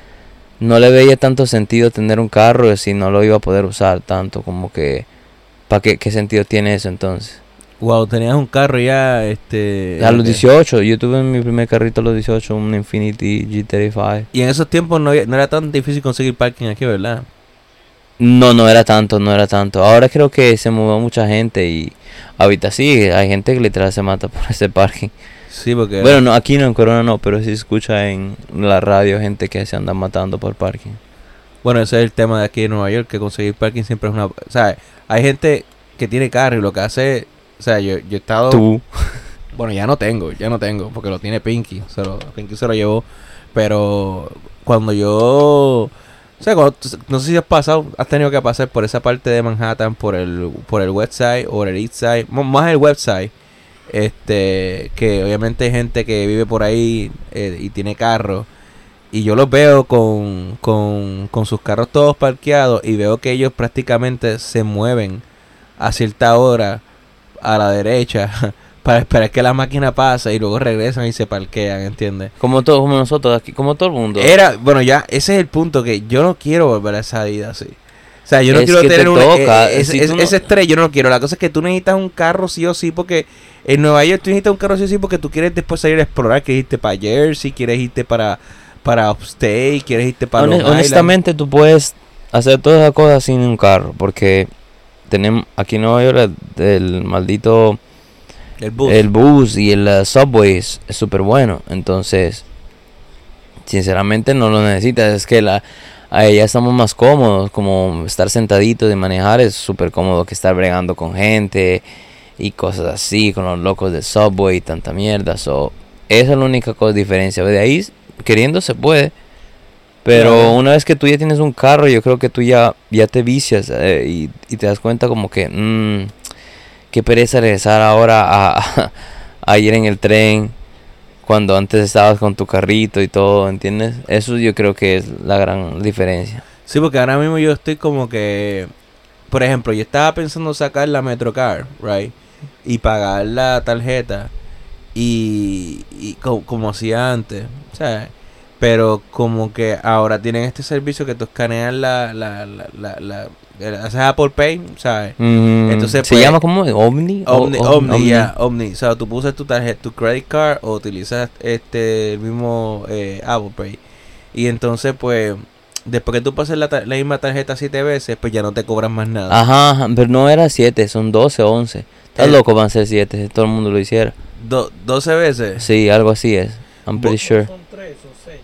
no le veía tanto sentido tener un carro si no lo iba a poder usar tanto, como que, ¿para qué, qué sentido tiene eso entonces? Wow, tenías un carro ya, este... A los eh, 18, yo tuve mi primer carrito a los 18, un Infinity G35. Y en esos tiempos no, había- no era tan difícil conseguir parking aquí, ¿verdad? No, no era tanto, no era tanto. Ahora creo que se movió mucha gente y ahorita sí, hay gente que literal se mata por (laughs) ese parking. Sí, porque... Bueno, no, aquí no en Corona no, pero sí se escucha en la radio gente que se anda matando por parking. Bueno, ese es el tema de aquí en Nueva York, que conseguir parking siempre es una... O sea, hay gente que tiene carro y lo que hace... O sea, yo, yo he estado... Tú. Bueno, ya no tengo, ya no tengo, porque lo tiene Pinky. Se lo, Pinky se lo llevó. Pero cuando yo... O sea, cuando- no sé si has pasado, has tenido que pasar por esa parte de Manhattan, por el, por el west side o el east side, más el west side. Este, que obviamente hay gente que vive por ahí eh, y tiene carro. Y yo los veo con, con, con sus carros todos parqueados y veo que ellos prácticamente se mueven a cierta hora a la derecha (laughs) para esperar que la máquina pase y luego regresan y se parquean, ¿entiendes? Como todos, como nosotros aquí, como todo el mundo. Era, bueno, ya ese es el punto que yo no quiero volver a esa vida así. O sea, yo no Es quiero te tener un toca, eh, ese, si tú no- ese estrés, yo no lo quiero. La cosa es que tú necesitas un carro sí o sí porque en Nueva York tú necesitas un carro sí o sí porque tú quieres después salir a explorar, quieres irte para Jersey, quieres irte para para Upstate, quieres irte para Honest- honestamente, tú puedes hacer todas esas cosas sin un carro, porque tenemos aquí en Nueva York el, maldito el bus. el bus y el uh, subway es es súper bueno. Entonces, sinceramente no lo necesitas. Es que la, ahí ya estamos más cómodos. Como estar sentaditos y manejar es súper cómodo que estar bregando con gente y cosas así, con los locos del subway y tanta mierda. So, esa es la única cosa diferencia. De ahí, queriendo se puede. Pero una vez que tú ya tienes un carro, yo creo que tú ya, ya te vicias eh, y, y te das cuenta como que, mm, qué pereza regresar ahora a, (laughs) a ir en el tren cuando antes estabas con tu carrito y todo, ¿entiendes? Eso yo creo que es la gran diferencia. Sí, porque ahora mismo yo estoy como que, por ejemplo, yo estaba pensando sacar la Metrocar, right, y pagar la tarjeta y, y co- como hacía antes, ¿sabes? Pero como que ahora tienen este servicio que tú escaneas la, la, la, la, la- haces Apple Pay, ¿sabes? Entonces, ¿Se pues, llama como Omni? O- Omni, Om- Omni, ya, Omni. O sea, tú pusas tu tarjeta, tu credit card o utilizas este el mismo eh, Apple Pay. Y entonces, pues, después que tú pases la, la misma tarjeta siete veces, pues ya no te cobran más nada. Ajá, ajá, pero no era 7, son 12 o 11. Estás El- loco, van a ser 7, si todo el mundo lo hiciera. Do- 12 veces. Sí, algo así es. I'm pretty sure. Son tres o seis.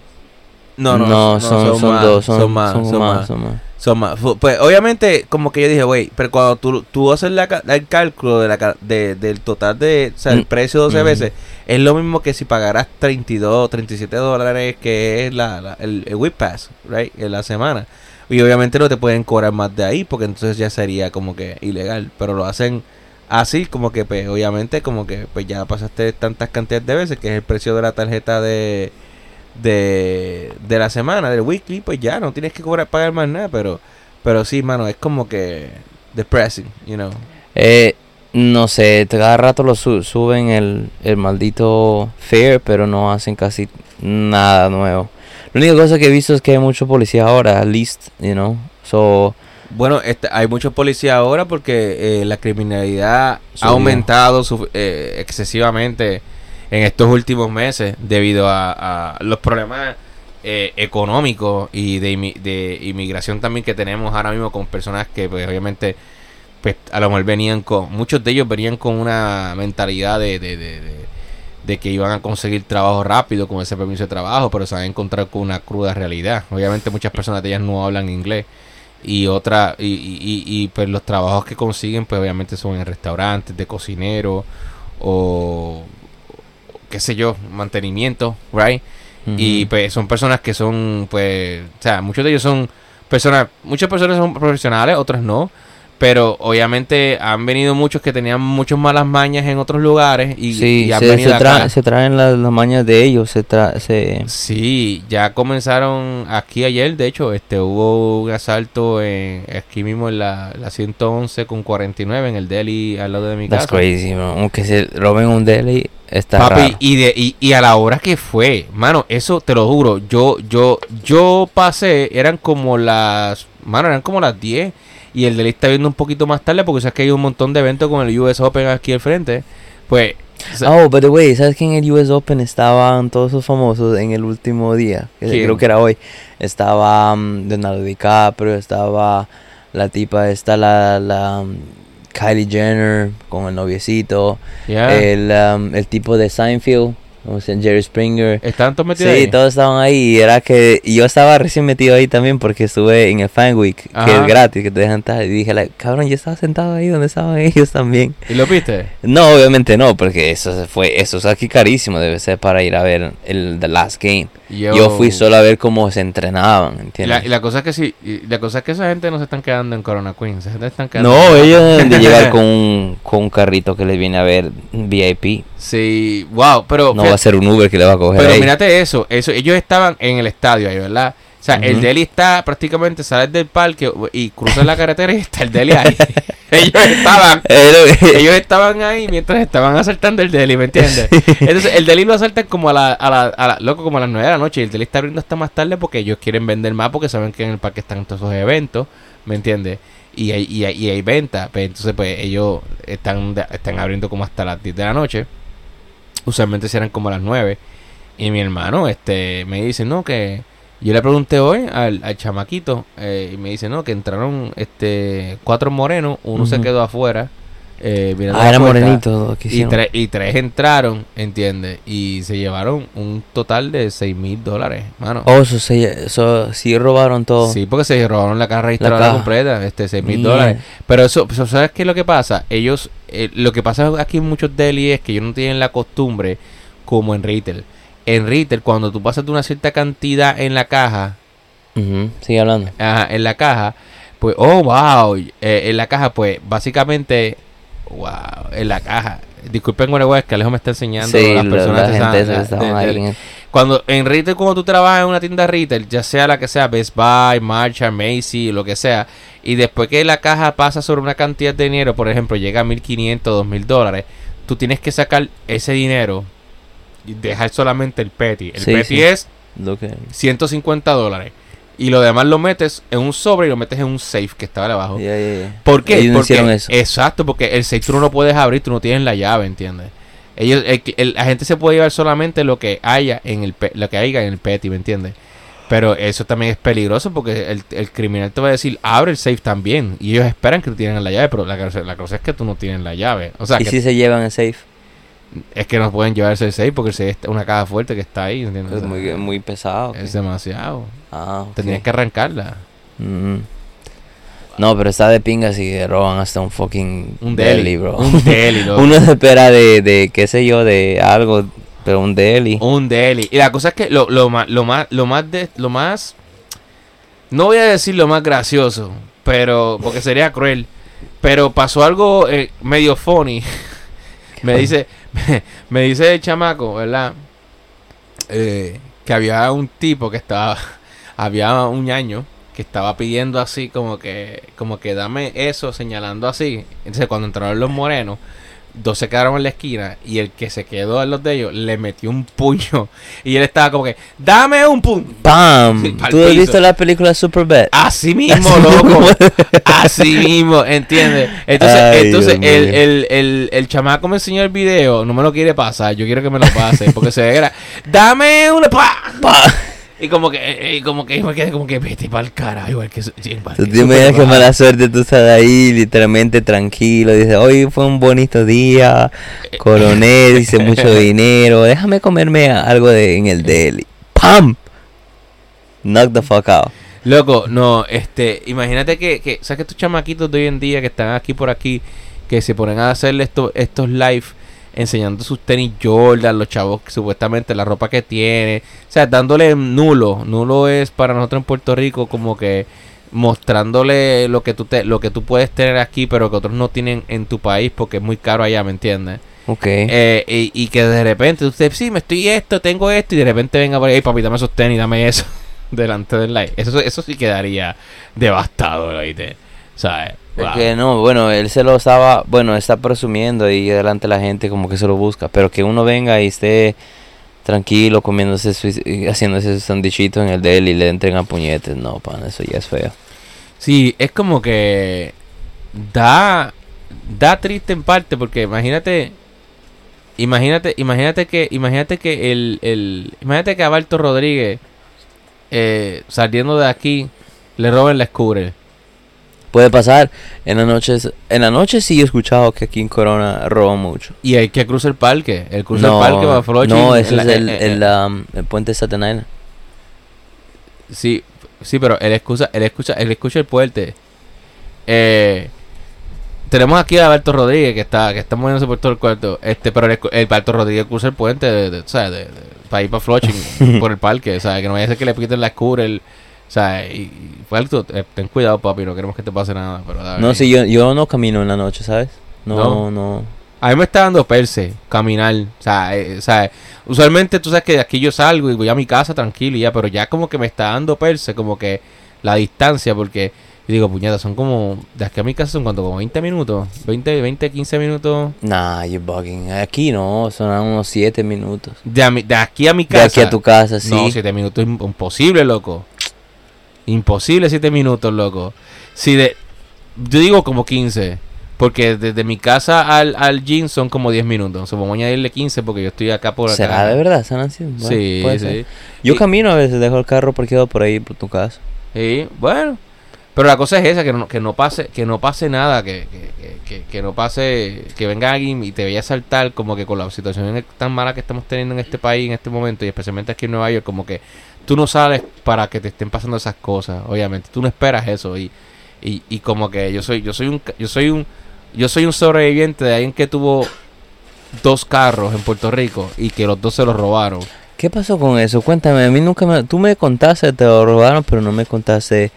No, no, no, son, son, más, dos, son, son más, son más, son más. Son más. Fu- Pues obviamente, como que yo dije, güey, pero cuando tú, tú haces la, el cálculo de la, de, del total de, o sea, el Mm, precio 12 mm. veces, es lo mismo que si pagaras 32, 37 dólares, que es la, la- el, el Week Pass, right, en la semana. Y obviamente no te pueden cobrar más de ahí, porque entonces ya sería como que ilegal. Pero lo hacen así, como que, pues, obviamente, como que, pues ya pasaste tantas cantidades de veces, que es el precio de la tarjeta de de, de la semana, del weekly, pues ya no tienes que cobrar, pagar más nada, pero pero sí, mano, es como que depressing, you know. Eh, no sé, cada rato lo su- suben el, el maldito fare, pero no hacen casi nada nuevo. La única cosa que he visto es que hay mucho policía ahora, least, you know. So, Bueno, este, hay muchos policías ahora porque eh, la criminalidad ha aumentado eh, excesivamente en estos últimos meses debido a, los problemas eh, económicos y de, inmigración también que tenemos ahora mismo con personas que pues, obviamente pues a lo mejor venían con muchos de ellos venían con una mentalidad de, de, que iban a conseguir trabajo rápido con ese permiso de trabajo pero se van a encontrar con una cruda realidad. Obviamente muchas personas de ellas no hablan inglés y otra y, y- y, pues los trabajos que consiguen pues obviamente son en restaurantes de cocinero o qué sé yo mantenimiento right y pues son personas que son pues o sea muchos de ellos son personas muchas personas son profesionales otras no pero obviamente han venido muchos que tenían muchas malas mañas en otros lugares y, sí, y han se, venido se, acá. tra- se traen las, las mañas de ellos, se, tra se Sí, ya comenzaron aquí ayer, de hecho, este hubo un asalto en aquí mismo en la, la 111 con 49 en el Delhi al lado de mi That's casa. crazy. Aunque se roben un deli, está Papi, raro. y, de, y, y a la hora que fue, mano, eso te lo juro, yo, yo, yo pasé, eran como las, mano, eran como las 10 y el Delhi está viendo un poquito más tarde porque sabes que hay un montón de eventos con el US Open aquí al frente, pues, Oh, by the way, ¿sabes que en el US Open estaban todos esos famosos en el último día? Que ¿Quién? Creo que era hoy. Estaba um, Leonardo DiCaprio, estaba la tipa esta, la, la um, Kylie Jenner con el noviecito, ya, el, um, el tipo de Seinfeld, como se Jerry Springer. ¿están todos metidos Sí, ahí? todos estaban ahí y era que yo estaba recién metido ahí también porque estuve en el Fan Week, que es gratis, que te dejan estar. Y dije, like, cabrón, yo estaba sentado ahí donde estaban (laughs) ellos también. ¿Y lo viste? No, obviamente no, porque eso se fue, eso es aquí carísimo, debe ser para ir a ver el The Last Game. Yo, fui solo a ver cómo se entrenaban, Y la, ¿entiendes? y la cosa es que sí, la cosa es que esa gente no se están quedando en Corona Queens, gente están quedando No, en- ellos deben de llegar (laughs) con un, con un carrito que les viene a ver VIP. Sí, wow, pero No va a ser un Uber que le va a coger Pero ahí. mírate eso, eso, ellos estaban en el estadio ahí, ¿verdad? O sea, el Ujú. Delhi está prácticamente, sales del parque y cruzas la carretera y está el Delhi ahí. (laughs) ellos estaban, lo- ellos estaban ahí mientras estaban asaltando el Delhi, ¿me entiendes? (laughs) Entonces, el Delhi lo asaltan como a la, a la, a la- loco, como a las 9 de la noche y el Delhi está abriendo hasta más tarde porque ellos quieren vender más porque saben que en el parque están todos esos eventos, ¿me entiendes? Y hay, y hay, y hay venta, pues entonces pues ellos están, están abriendo como hasta las 10 de la noche. Usualmente serán como a las 9. Y mi hermano este me dice, no, que yo le pregunté hoy al, al chamaquito eh, y me dice, no, que entraron este cuatro morenos, uno se quedó afuera. Eh, ah, era morenito Y, tres- y tres entraron, ¿entiendes? Y se llevaron un total de 6 mil dólares, mano. Oh, eso, se, eso sí robaron todo. Sí, porque se robaron la caja registradora caja. completa, este, 6 mil dólares. Pero eso, eso, ¿sabes qué es lo que pasa? Ellos, eh, lo que pasa aquí en muchos deli es que ellos no tienen la costumbre como en retail. En retail, cuando tú pasas de una cierta cantidad en la caja, Ujú, Sigue hablando. ajá, en la caja, pues, oh, wow, eh, en la caja, pues, básicamente, wow, en la caja. Disculpen, güey, es que Alejo me está enseñando Sí, las la, personas la gente de- de- cuando en retail, cuando tú trabajas en una tienda retail, ya sea la que sea, Best Buy, Marshall, Macy, lo que sea, y después que la caja pasa sobre una cantidad de dinero, por ejemplo, llega a 1500, 2000 dólares, tú tienes que sacar ese dinero y dejar solamente el petty. El Sí, petty sí. es lo que 150 dólares. Y lo demás lo metes en un sobre y lo metes en un safe que está debajo. Ya, ya, ya. ¿Por qué? Ellos no Porque, hicieron eso. Exacto, porque el safe tú no lo puedes abrir, tú no tienes la llave, ¿entiendes? Ellos, el- el- la gente se puede llevar solamente lo que haya en el lo que haya en el petty, ¿me entiendes? Pero eso también es peligroso porque el, el criminal te va a decir, abre el safe también. Y ellos esperan que tú tienes la llave, pero la, la cosa es que tú no tienes la llave. O sea, ¿Y que si se llevan el safe? es que no pueden llevarse el safe porque el safe es una caja fuerte que está ahí, ¿entiendes? Es muy, muy pesado. es demasiado. Ah, ok. Tendrías que arrancarla. Mm. No, pero está de pinga si roban hasta un fucking Un deli, deli, bro. Un deli, (laughs) loco. Uno se espera de, de, qué sé yo, de algo, pero un deli. Un deli. Y la cosa es que lo, lo más, lo más, lo más de, lo más, no voy a decir lo más gracioso, pero, porque sería cruel, pero pasó algo eh, medio funny. (laughs) me dice, (laughs) me, dice el chamaco, ¿verdad? Eh, que había un tipo que estaba, había un ñaño que estaba pidiendo así como que, como que dame eso, señalando así. Entonces cuando entraron los morenos, dos se quedaron en la esquina y el que se quedó en los de ellos le metió un puño (laughs) y él estaba como que, dame un puño. ¡Pam! Sí, (laughs) ¿Tú has visto la película Superbad? Así (laughs) mismo, loco. Así mismo, ¿entiendes? Entonces, Ay, entonces el, el, el, el chamaco me enseñó el video, no me lo quiere pasar, yo quiero que me lo pase, porque se ve que era, dame una pa. Pa. Y como que, y como que me quedé como que vete para el carajo, igual que, igual Tú que te imaginas que mala suerte tú estás ahí literalmente tranquilo. Dices, hoy fue un bonito día, coronel, hice (laughs) mucho dinero, déjame comerme algo de, en el deli. ¡Pam! Knock the fuck out. Loco, no, este, imagínate que, que, ¿sabes que estos chamaquitos de hoy en día que están aquí por aquí, que se ponen a hacerle esto, estos live enseñando sus tenis Jordan, los chavos supuestamente la ropa que tiene, o sea, dándole nulo, nulo es para nosotros en Puerto Rico como que mostrándole lo que tú te, lo que tú puedes tener aquí, pero que otros no tienen en tu país porque es muy caro allá, ¿me entiendes? Ok. Eh, y, y que de repente usted, sí, me estoy esto, tengo esto, y de repente venga por ahí, papi, dame esos tenis, dame eso, (laughs) delante del live. Eso, eso sí quedaría devastado, ¿oíste? ¿Sabes? Es Wow. que no, bueno, él se lo estaba, bueno, está presumiendo ahí delante de la gente como que se lo busca, pero que uno venga y esté tranquilo comiéndose, su, haciéndose su sandichito en el deli y le entregan puñetes, no, pan, eso ya es feo. Sí, es como que da, da triste en parte, porque imagínate, imagínate, imagínate que, imagínate que el, el imagínate que a Rodríguez, eh, saliendo de aquí, le roben la scooter. Puede pasar, en las noches, en la noche sí he escuchado que aquí en Corona roban mucho. Y hay que cruzar el parque. El cruzar el parque va a no, ese la- es el, eh, eh, el, um, el puente Staten Island. Sí, sí, pero él escucha, él escucha, él escucha el puente. Eh, tenemos aquí a Alberto Rodríguez que está, que está moviéndose por todo el cuarto. Este, pero el, Alberto Rodríguez cruza el puente de, de-. De, de- para ir para Flushing (laughs) por el parque, ¿sabes? Que no vaya a ser que le quiten la escura, el, ¿sabes? Y, y fue alto, eh, ten cuidado, papi, no queremos que te pase nada, pero dale. No, sí, yo, yo no camino en la noche, ¿sabes? No, No. no. A mí me está dando perse caminar. O sea, eh, o sea, usualmente tú sabes que de aquí yo salgo y voy a mi casa tranquilo y ya, pero ya como que me está dando perse, como que la distancia, porque y digo, puñeta, son como, de aquí a mi casa son cuánto, como 20 minutos, 20, 20, 15 minutos. Nah, you're bugging. Aquí no, son unos 7 minutos. De, a mi- de aquí a mi De casa. aquí a tu casa, sí. No, 7 minutos es im- imposible, loco. Imposible 7 minutos, loco. Si de, yo digo como 15. Porque desde mi casa al, al gym son como 10 minutos. O sea, vamos a añadirle 15 porque yo estoy acá por acá. ¿Será de verdad, San Antonio? Bueno, Sí, sí. ser. Yo Y- camino a veces, dejo el carro parqueado por ahí, por tu casa. Sí, bueno. Pero la cosa es esa, que no, que no pase, que no pase nada, que, que, que- que, no pase, que venga alguien y te vaya a saltar, como que con la situación tan mala que estamos teniendo en este país en este momento, y especialmente aquí en Nueva York, como que tú no sales para que te estén pasando esas cosas, obviamente, tú no esperas eso, y, y, y como que yo soy, yo soy un yo soy un, yo soy un sobreviviente de alguien que tuvo dos carros en Puerto Rico y que los dos se los robaron. ¿Qué pasó con eso? Cuéntame, a mí nunca me... Tú me contaste, te lo robaron, pero no me contaste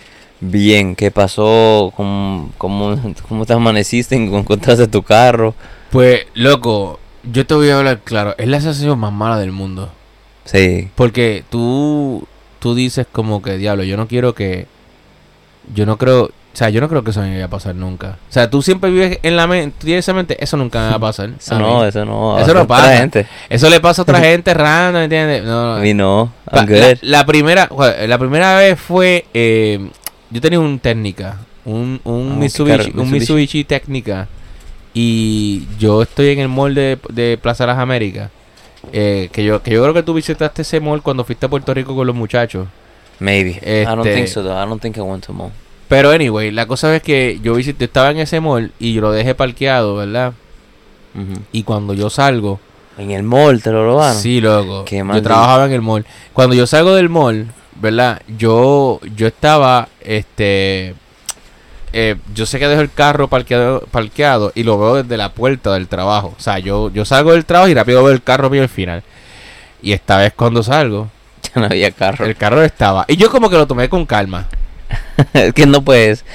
bien qué pasó, cómo, cómo, (laughs) cómo te amaneciste, encontraste tu carro. Pues, loco, yo te voy a hablar claro, es la sensación más mala del mundo. Sí. Porque tú, tú dices como que, diablo, yo no quiero que... Yo no creo... O sea, yo no creo que eso me vaya a pasar nunca. O sea, tú siempre vives en la mente, tú tienes esa mente, eso nunca me va a pasar. (laughs) Eso a no, eso no. Eso a no otra pasa. gente. Eso le pasa a otra (laughs) gente random, ¿entiendes? No, A no. mí no. I'm La, good. la primera, la primera vez fue, eh, yo tenía un técnica, un, un ¿qué Mitsubishi, un Mitsubishi. Mitsubishi técnica, y yo estoy en el mall de, de Plaza Las Américas, eh, que yo que yo creo que tú visitaste ese mall cuando fuiste a Puerto Rico con los muchachos. Maybe. I don't Este- think so, though. I don't think I went to mall. Pero anyway, la cosa es que yo visité, estaba en ese mall y yo lo dejé parqueado, ¿verdad? Ujú. Y cuando yo salgo, En el mall te lo robaron. Sí, loco. Qué yo trabajaba en el mall. Cuando yo salgo del mall, ¿verdad? Yo yo estaba este eh, yo sé que dejo el carro parqueado, parqueado y lo veo desde la puerta del trabajo. O sea, yo, yo salgo del trabajo y rápido veo el carro mío al final. Y esta vez cuando salgo, (laughs) Ya no había carro. el carro estaba. Y yo como que lo tomé con calma. (laughs) es que no puedes.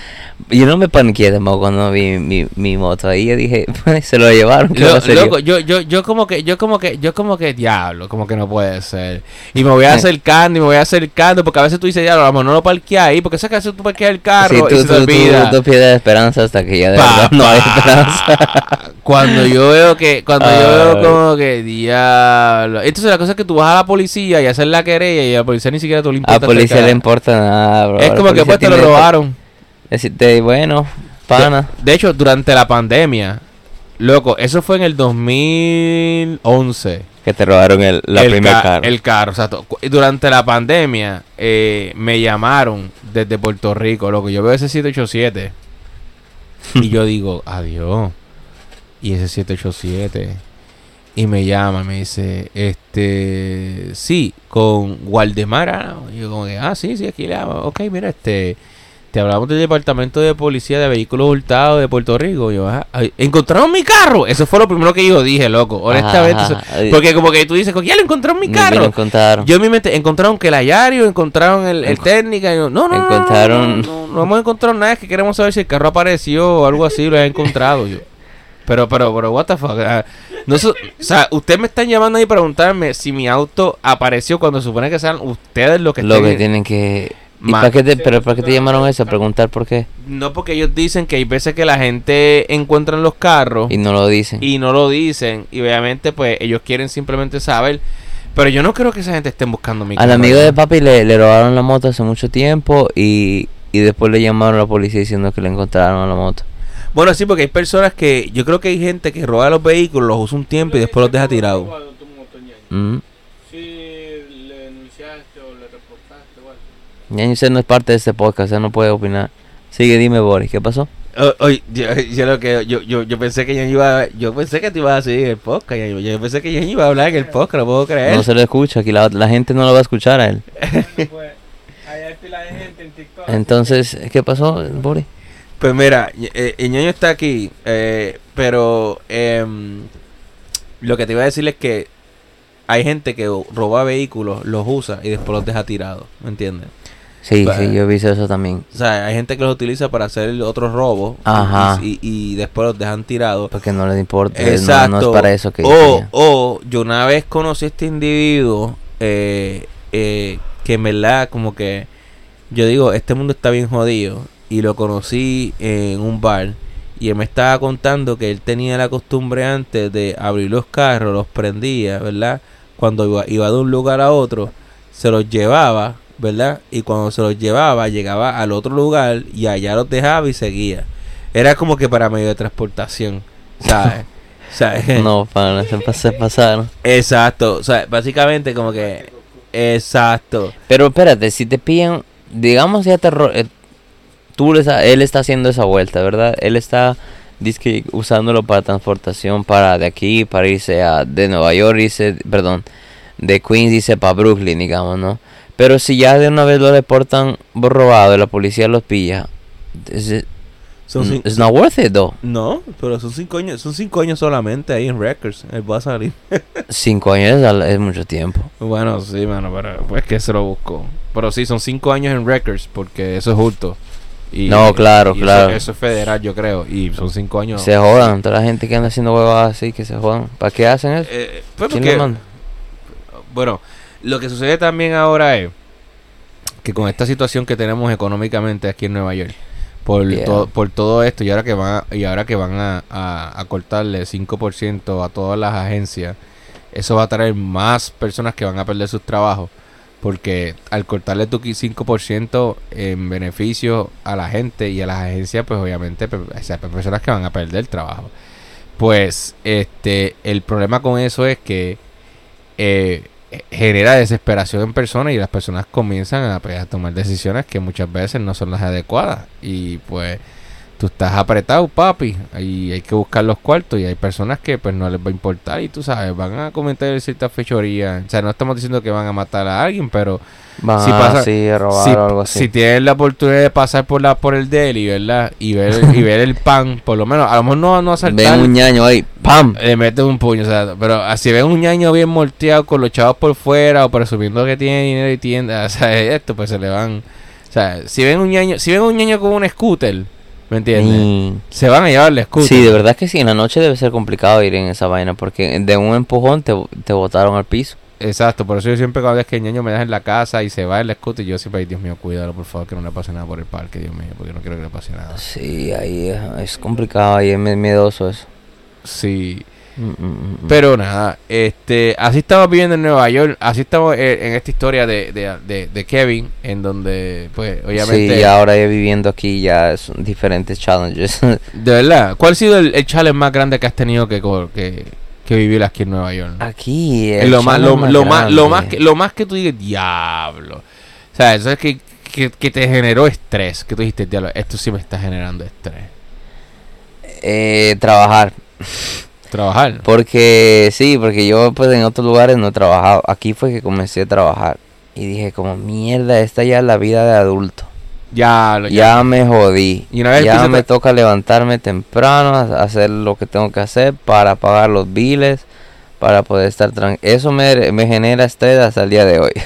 Yo no me paniqué tampoco cuando vi mi, mi moto ahí. Yo dije, (laughs) pues, se lo llevaron. ¿qué va Lo- a loco, yo, yo, yo como que, yo como que, yo como que, diablo, como que no puede ser. Y me voy (laughs) acercando y me voy acercando, porque a veces tú dices, diablo, vamos, no lo parqueas ahí, porque sabes que a veces tú parqueas el carro Sí, y tú, se te tú, tú, olvida. tú pierdes esperanza hasta que ya de verdad no hay esperanza. Cuando yo veo que, cuando yo veo como que, diablo. Entonces la cosa es que tú vas a la policía y hacer la querella y a la policía ni siquiera tú le A importa. la policía le importa nada, bro. Es como que pues te lo robaron. Decirte, bueno, pana. De, de hecho, durante la pandemia, loco, eso fue en el 2011. Que te robaron el, la el primer ca- carro. El carro, exacto. Cu- Durante la pandemia, eh, me llamaron desde Puerto Rico, loco. Yo veo ese 787 y yo (laughs) digo, adiós. Y ese 787. Y me llama, me dice, este, sí, con Gualdemara. Y yo como que, ah, sí, sí, aquí le llamo. Ok, mira, este, te hablamos del Departamento de Policía de Vehículos Hurtados de Puerto Rico. Y yo, ah, ay, ¿encontraron mi carro? Eso fue lo primero que yo dije, loco. Honestamente, Ajá, ajá. porque como que tú dices, ya lo encontraron mi carro. lo encontraron. Yo en mi mente encontraron que el Ayario, encontraron el, el Enco- técnica. Y yo, no, no, no, no, Encontraron- No, no, no hemos encontrado nada. Es que queremos saber si el carro apareció o algo así. Lo he encontrado yo. Pero, pero, pero, what the fuck. Ah, no, so- o sea, ustedes me están llamando ahí para preguntarme si mi auto apareció cuando supone que sean ustedes los que lo estén que en- tienen que... ¿Y para qué te, pero para qué te llamaron eso? A preguntar por qué. No porque ellos dicen que hay veces que la gente encuentra los carros Y no lo dicen. y no lo dicen. Y obviamente, pues, ellos quieren simplemente saber. Pero yo no creo que esa gente esté buscando mi Al carro. amigo de papi le, le robaron la moto hace mucho tiempo y, y después le llamaron a la policía diciendo que le encontraron a la moto. Bueno, sí, porque hay personas que. Yo creo que hay gente que roba los vehículos, los usa un tiempo y después los deja tirados. Mm. Si le denunciaste o le reportaste o algo. Ya usted no es parte de este podcast, usted no puede opinar. Sigue, dime, Boris, ¿qué pasó? Oye, yo, yo lo que yo, yo, yo pensé que ya iba yo pensé que te ibas a seguir en el podcast, yo, yo pensé que ya iba a hablar en el podcast, no puedo creer. No se lo escucha, aquí la, la gente no lo va a escuchar a él. Pues, ahí hay pila de gente en TikTok. Entonces, ¿qué pasó, Boris? Pues mira, eh, está aquí, eh, pero em, lo que te iba a decir es que hay gente que roba vehículos, los usa y después los deja tirados, ¿me entiendes? Sí, Pues- sí, yo he visto eso también. O sea, hay gente que los utiliza para hacer otros robos y- Ajá. Y, y después los dejan tirados. Porque no les importa, Exacto. no, es para eso que o, o yo una vez conocí a este individuo eh, eh, que en verdad como que yo digo, este mundo está bien jodido y lo conocí en un bar y él me estaba contando que él tenía la costumbre antes de abrir los carros, los prendía, ¿verdad? Cuando iba, iba de un lugar a otro, se los llevaba, ¿verdad? Y cuando se los llevaba, llegaba al otro lugar y allá los dejaba y seguía. Era como que para medio de transportación, ¿sabes? (laughs) ¿Sabes? No, para se, pas- se pasaron. Exacto, o sea, básicamente como que exacto. Pero espérate, si te pillan, digamos ya te eh, tú le sa- él está haciendo esa vuelta, ¿verdad? Él está dizque, usándolo para transportación para de aquí, para irse a de Nueva York, irse, perdón, de Queens irse para Brooklyn, digamos, ¿no? Pero si ya de una vez lo reportan por robado y la policía los pilla, it- Son mm, it's not worth it though. no, pero son cinco años, son cinco años solamente ahí en Records. Él va a salir. (laughs) Cinco años es, es mucho tiempo. bueno, sí, mano, pero pues que se lo buscó. Pero sí, son cinco años en Records porque eso es justo. Y, No, claro, y eso- claro. Eso, es federal, yo creo. Y son cinco años. Se jodan, toda la gente que anda haciendo huevadas así, que se jodan. ¿Para qué hacen eso? Eh, pues ¿Quién porque- lo manda? Bueno, lo que sucede también ahora es que con esta situación que tenemos económicamente aquí en Nueva York, por, Yeah. to- por todo esto, y ahora que van a, y ahora que van a, a- a cortarle 5% a todas las agencias, eso va a traer más personas que van a perder sus trabajos. Porque al cortarle tu qui- 5% en beneficio a la gente y a las agencias, pues obviamente pe- o sea, hay personas que van a perder trabajo. Pues este el problema con eso es que eh, genera desesperación en personas y las personas comienzan pues, a tomar decisiones que muchas veces no son las adecuadas. Y pues tú estás apretado, papi, y hay que buscar los cuartos y hay personas que pues no les va a importar y tú sabes, van a cometer ciertas fechorías. O sea, no estamos diciendo que van a matar a alguien, pero Van si a, pasa- sí, robar si, o algo así. si tienes la oportunidad de pasar por la por el deli, ¿verdad? Y ver (laughs) y ver el pan, por lo menos, a lo mejor no, no asaltar. Ven un ñaño ahí, ¡pam! Le mete un puño, o sea, pero así ven un ñaño bien molteado con los chavos por fuera o presumiendo que tiene dinero y tienda, (laughs) o sea, esto pues se le van O sea, si ven un ñaño, si ven un ñaño con un scooter, ¿me entiendes? Y- Se van a llevar el scooter. Sí, de verdad que sí, en la noche debe ser complicado ir en esa vaina porque de un empujón te, te botaron al piso. Exacto, por eso yo siempre cada vez que el ñaño me deja en la casa y se va el scooter, yo siempre, Dios mío, cuídalo por favor, que no le pase nada por el parque, Dios mío, porque no quiero que le pase nada. Sí, ahí es, es complicado, ahí es miedoso eso. Sí, Mm, mm, pero nada, este, así estamos viviendo en Nueva York, así estamos eh, en esta historia de, de, de, de Kevin, en donde, pues, obviamente, Sí, y ahora ya viviendo aquí ya son diferentes challenges. (laughs) de verdad, ¿cuál ha sido el, el challenge más grande que has tenido que, que, que vivir aquí en Nueva York? aquí Es el lo más, lo, más, lo más que, lo más que tú digas, diablo. O sea, eso es que, que, que te generó estrés. Que tú dijiste, diablo, esto sí me está generando estrés. Eh, trabajar. (laughs) Trabajar. Porque sí, porque yo pues en otros lugares no he trabajado. Aquí fue que comencé a trabajar. Y dije como mierda, esta ya es la vida de adulto. Ya, Ya me jodí. Y una vez ya me toca levantarme temprano, hacer lo que tengo que hacer para pagar los biles, para poder estar tranquilo. Eso me, me genera estrés hasta el día de hoy. (laughs)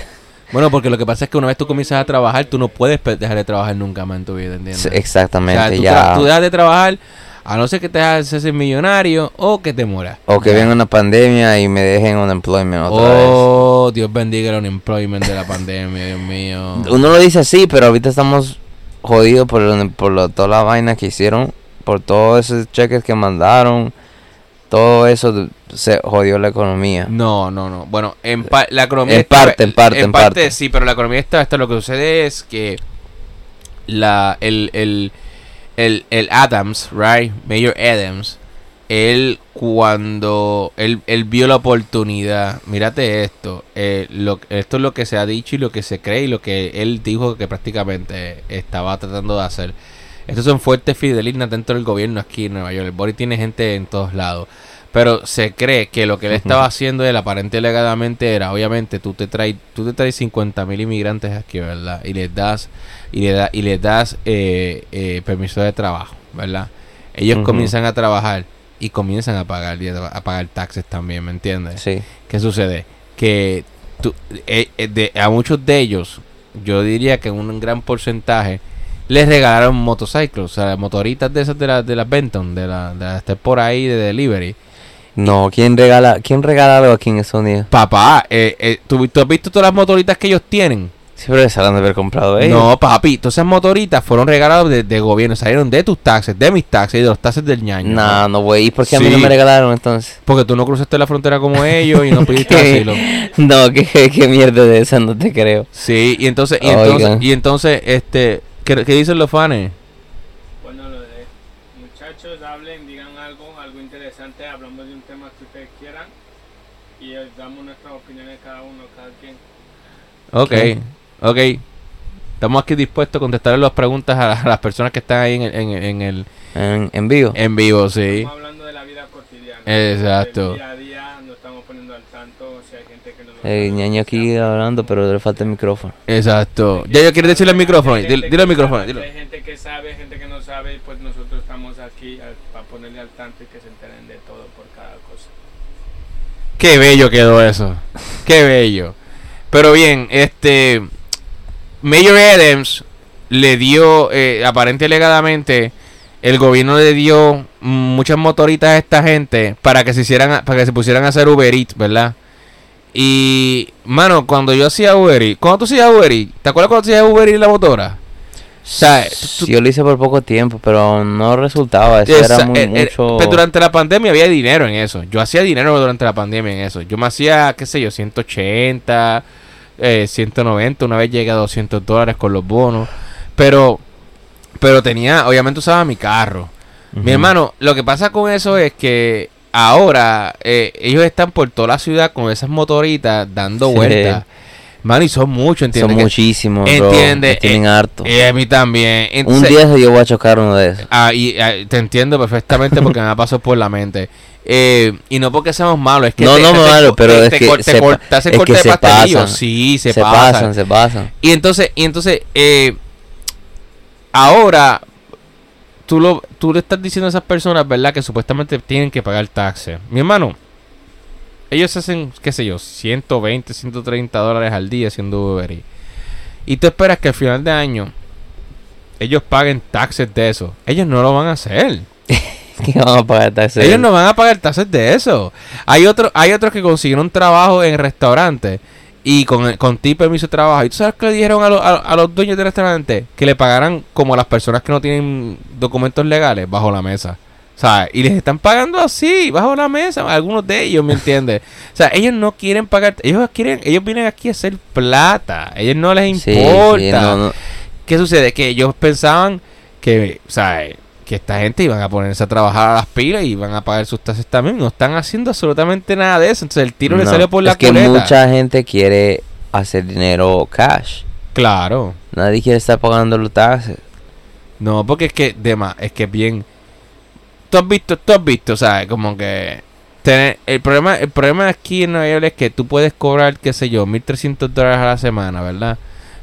Bueno, porque lo que pasa es que una vez tú comienzas a trabajar, tú no puedes dejar de trabajar nunca más en tu vida, ¿entiendes? Sí, O sea, Exactamente, tú, ya. tú dejas de trabajar a no ser que te hagas millonario o que te mueras. O que venga una pandemia y me dejen unemployment otra vez. Oh, Dios bendiga el unemployment de la pandemia, Dios mío. Uno lo dice así, pero ahorita estamos jodidos por, el- por lo- toda la vaina que hicieron, por todos esos cheques que mandaron, todo eso se jodió la economía. No, no, no. Bueno, en la economía En está- parte, en parte, en parte. sí, pero la economía está, está lo que sucede es que la el el el, el Adams, right, Mayor Adams, él cuando él, él vio la oportunidad, mírate esto, eh, lo, esto es lo que se ha dicho y lo que se cree y lo que él dijo que prácticamente estaba tratando de hacer. Estos son fuertes fidelinas dentro del gobierno aquí en Nueva York. El Boris tiene gente en todos lados. Pero se cree que lo que él estaba (laughs) haciendo él aparente alegadamente era, obviamente, tú te traes, tú te traes 50 mil inmigrantes aquí, ¿verdad? Y les das, y le da, y les das eh, eh, permiso de trabajo, ¿verdad? Ellos comienzan a trabajar y comienzan a pagar y a, a pagar taxes también, ¿me entiendes? Sí. ¿Qué sucede? Que tú- eh, eh, de- a muchos de ellos, yo diría que un gran porcentaje, les regalaron motociclos, o sea, motoritas de esas de, la, de las Benton, de la, de las por ahí de delivery. No, ¿quién regala, ¿quién regala algo aquí en Estados Unidos? Papá, eh, eh, ¿tú, tú has visto todas las motoritas que ellos tienen? Siempre se han de haber comprado ellos. No, papi, todas esas motoritas fueron regaladas de, de gobierno, salieron de tus taxes, de mis taxes y de los taxes del ñaño. No, no, güey. ¿Y por qué a mí no Sí. me regalaron entonces? Porque tú no cruzaste la frontera como (laughs) ellos y no pidiste ¿Qué? asilo. No, ¿qué, qué mierda de esa, no te creo. Sí, y entonces, y Oigan. entonces, y entonces, este, ¿qué, qué dicen los fans? Bueno, lo de muchachos, hablen, digan algo, algo interesante, hablamos de un tema que ustedes quieran y eh, damos nuestras opiniones cada uno, cada quien. Ok, ok. Estamos aquí dispuestos a contestar las preguntas a, a las personas que están ahí en el, en, en el En, en vivo. en vivo, sí. Estamos hablando de la vida cotidiana. Exacto. Día a día, nos estamos poniendo al tanto, si hay gente que no El sabe, ñaño aquí hablando, pero le falta el micrófono. Exacto. Ya yo quiero decirle al micrófono, dile, dile al micrófono, dilo. Hay gente que sabe, gente que no sabe, pues nosotros estamos aquí para ponerle al tanto y que se enteren de todo por cada cosa. Qué bello quedó eso. Qué bello. Pero bien, este Mayor Adams le dio, eh, aparente y alegadamente, el gobierno le dio muchas motoritas a esta gente para que se hicieran, para que se pusieran a hacer Uber Eats, ¿verdad? Y, mano, cuando yo hacía Uber Eats, ¿cuándo tú hacías Uber Eats? ¿Te acuerdas cuando hacías Uber Eats la motora? O sea, tú- Yo lo hice por poco tiempo, pero no resultaba. Eso Esa- era muy, eh, eh, mucho. pero durante la pandemia había dinero en eso. Yo hacía dinero durante la pandemia en eso. Yo me hacía, qué sé yo, 180, eh, 190. Una vez llegué a 200 dólares con los bonos. Pero, pero tenía, obviamente usaba mi carro. Mi hermano, lo que pasa con eso es que ahora eh, ellos están por toda la ciudad con esas motoritas dando Sí. Mano, y son muchos, Son ¿entiendes? Que- muchísimos, bro. entiende, Me tienen eh, harto. Y a mí también. Un día yo voy a chocar uno de esos. Ah, y, ah, te entiendo perfectamente porque me ha pasado por la mente. Eh, y no porque seamos malos, es que No, te, no, te- malo, te- pero te- es que te se te hacen es corte que de pastelillo. pasan. Sí, se, Se, pasan. pasan, se pasan. Y entonces, y entonces, eh, ahora tú lo, tú le estás diciendo a esas personas, ¿verdad? Que supuestamente tienen que pagar taxes. Mi hermano, ellos hacen, qué sé yo, 120, 130 dólares al día haciendo Uber Eats. y tú esperas que al final de año ellos paguen taxes de eso. Ellos no lo van a hacer. (laughs) ¿Qué van a pagar taxes? Ellos no van a pagar taxes de eso. Hay otros hay otros que consiguieron trabajo en restaurantes y con, con ti permiso de trabajo. ¿Y tú sabes qué le dijeron a, los- a- a los dueños del restaurante? Que le pagaran como a las personas que no tienen documentos legales bajo la mesa. Sea, y les están pagando así, bajo la mesa, algunos de ellos, ¿me entiendes? O sea, ellos no quieren pagar, ellos quieren, ellos vienen aquí a hacer plata, ellos no les importa. sí, no, no. ¿Qué sucede? Que ellos pensaban que, o sea, que esta gente iban a ponerse a trabajar a las pilas y iban a pagar sus tasas también. No están haciendo absolutamente nada de eso. Entonces el tiro le salió por la Es que mucha gente quiere hacer dinero cash. Claro. Nadie quiere estar pagando los taxes. No, porque es que, de más, es que es bien. Tú has visto, tú has visto, sea, como que. tener- el problema el problema aquí en Nueva York es que tú puedes cobrar, qué sé yo, 1.300 dólares a la semana, ¿verdad?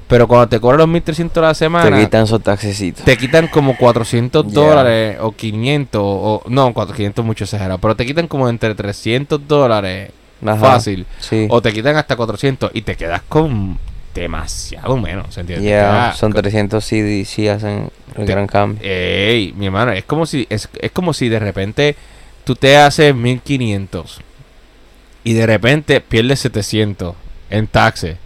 Pero cuando te cobran los 1.300 a la semana. Te quitan esos taxecitos. te quitan como 400 Yeah. dólares o 500 o no 400 mucho exagerado pero te quitan como entre 300 dólares Ajá, fácil Sí. o te quitan hasta 400 y te quedas con demasiado menos ¿entiendes? Te Yeah, son con- 300 sí, sí hacen el Te- gran cambio. Ey, mi hermano es como si es, es como si de repente tú te haces 1500 y de repente pierdes 700 en taxes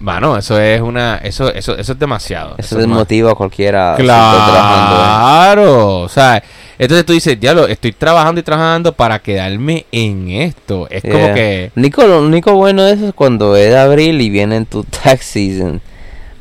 Mano, eso es una eso eso eso es demasiado Eso es más- desmotiva a cualquiera. ¿eh? Claro, o sea, entonces tú dices, diablo, estoy trabajando y trabajando para quedarme en esto. Es como que, Nico, lo único bueno de eso es cuando es abril y viene tu (laughs) tax season.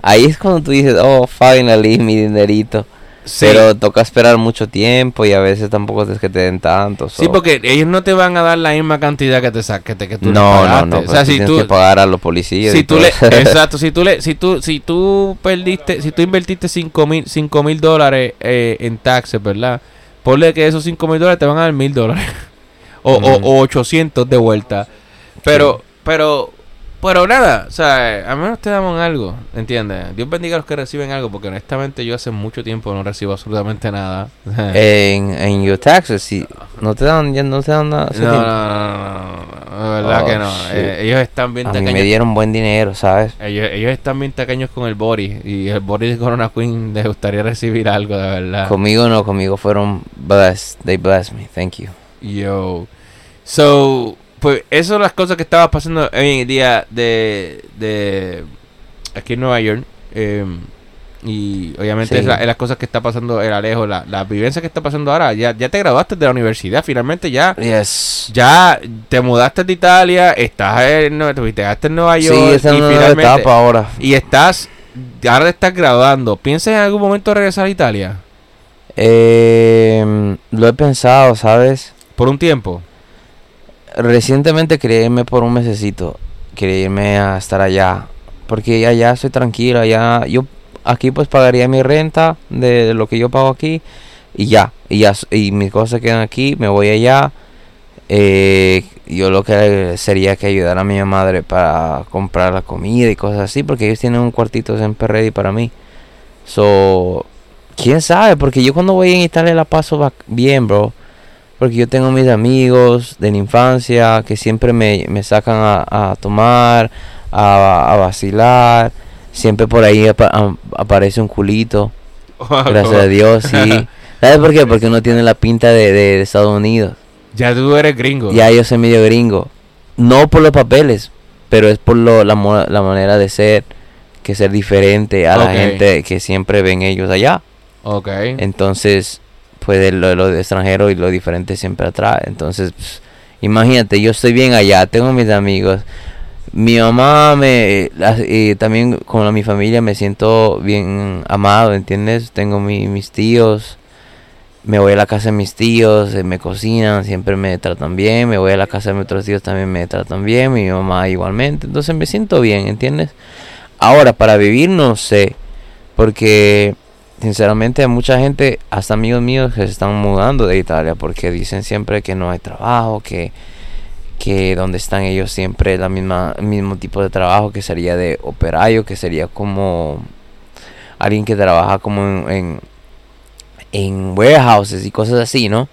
Ahí es cuando tú dices, oh, finally, mi dinerito. sí, Pero toca esperar mucho tiempo y a veces tampoco es que te den tanto. sí, porque ellos no te van a dar la misma cantidad que te que, te, que tú no, no, pagaste. no. O sea, si tienes tú, que pagar a los policías. si tú le, (laughs) exacto, si tú le, si tú, si tú perdiste, si tú invertiste cinco mil, cinco mil dólares eh, en taxes, ¿verdad? Ponle que esos cinco mil dólares te van a dar mil dólares (laughs) o, o, Ujú. o 800 de vuelta. Pero, pero, pero nada, o sea, al menos te damos algo, ¿entiendes? Dios bendiga a los que reciben algo, porque honestamente yo hace mucho tiempo no recibo absolutamente nada. (laughs) en, en your taxes, si no te dan, ya no te dan nada. no, no, no, no, verdad Oh, que no. Eh, ellos están bien a mí me tacaños. dieron buen dinero, ¿sabes? Ellos, ellos están bien tacaños con el Boris y el Boris de Corona Queen les gustaría recibir algo de verdad. Conmigo no, conmigo fueron blessed. They blessed me. Thank you. Yo. So, pues eso son las cosas que estaba pasando hoy en el día de, de aquí en Nueva York. eh, y obviamente Sí. es, la- es las cosas que está pasando el Alejo, la, la vivencia que está pasando ahora. Ya, ya te graduaste de la universidad, finalmente ya. Yes. Ya te mudaste de Italia, estás en, te en Nueva York Sí, esa es y nueva finalmente etapa ahora. y estás ahora te estás graduando. ¿Piensas en algún momento regresar a Italia? Eh, lo he pensado, ¿sabes? Por un tiempo. Recientemente quería irme por un mesecito. Quería irme a estar allá. Porque allá estoy tranquilo. Allá yo aquí pues pagaría mi renta de lo que yo pago aquí. Y ya. Y ya. Y mis cosas quedan aquí. Me voy allá. Eh, yo lo que sería que ayudar a mi madre para comprar la comida y cosas así. Porque ellos tienen un cuartito siempre ready para mí. So, quién sabe. Porque yo cuando voy en Italia la paso bien, bro. Porque yo tengo mis amigos de la infancia que siempre me, me sacan a, a tomar, a, a vacilar. Siempre por ahí aparece un culito. (laughs) Gracias a Dios, sí. (laughs) ¿Sabes por qué? Porque uno tiene la pinta de, de Estados Unidos. Ya tú eres gringo. Ya yo soy medio gringo. No por los papeles, pero es por lo, la, manera de ser, que ser diferente a la gente que siempre ven ellos allá. Ok. Entonces, pues de lo, de extranjero y lo diferente siempre atrae. Entonces, pues, imagínate, yo estoy bien allá, tengo mis amigos. Mi mamá me y también con mi familia me siento bien amado, ¿entiendes? Tengo mi- mis tíos. Me voy a la casa de mis tíos, eh, me cocinan, siempre me tratan bien. Me voy a la casa de mis otros tíos, también me tratan bien. Mi mamá igualmente. Entonces me siento bien, ¿entiendes? Ahora, para vivir no sé. Porque sinceramente hay mucha gente, hasta amigos míos, que se están mudando de Italia porque dicen siempre que no hay trabajo, que, que donde están ellos siempre es la misma mismo tipo de trabajo que sería de operario, que sería como alguien que trabaja como en, en, en warehouses y cosas así, ¿no?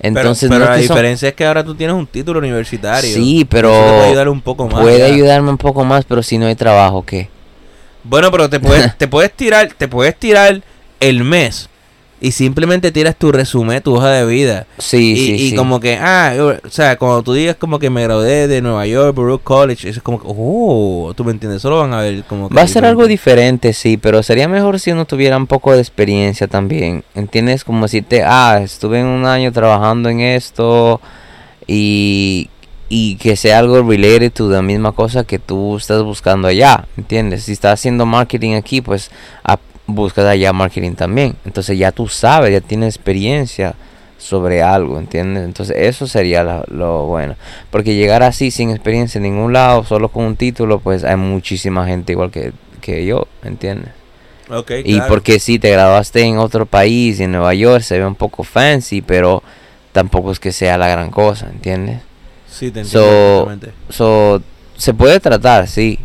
Entonces pero no la son- diferencia es que ahora tú tienes un título universitario. Sí, pero puede ayudar un poco más. puede ya. ayudarme un poco más, pero si no hay trabajo, ¿qué? Bueno, pero te puedes, (laughs) te puedes tirar, te puedes tirar el mes y simplemente tiras tu resumen, tu hoja de vida. Sí, y, sí, y sí. como que, ah, yo- o sea, cuando tú digas como que me gradué de Nueva York, Baruch College, eso es como que, oh, tú me entiendes, solo van a ver como que... Va a ser algo diferente, sí, pero sería mejor si uno tuviera un poco de experiencia también. ¿Entiendes? Como decirte, ah, estuve en un año trabajando en esto y, y que sea algo related to la misma cosa que tú estás buscando allá. ¿Entiendes? Si estás haciendo marketing aquí, pues a- buscas allá marketing también. Entonces ya tú sabes, ya tienes experiencia sobre algo, ¿entiendes? Entonces eso sería lo bueno. Porque llegar así sin experiencia en ningún lado, solo con un título, pues hay muchísima gente igual que, que yo, ¿entiendes? Ok, Y claro. porque si te graduaste en otro país, en Nueva York, se ve un poco fancy, pero tampoco es que sea la gran cosa, ¿entiendes? Sí, te entiendo So, so, se puede tratar, sí.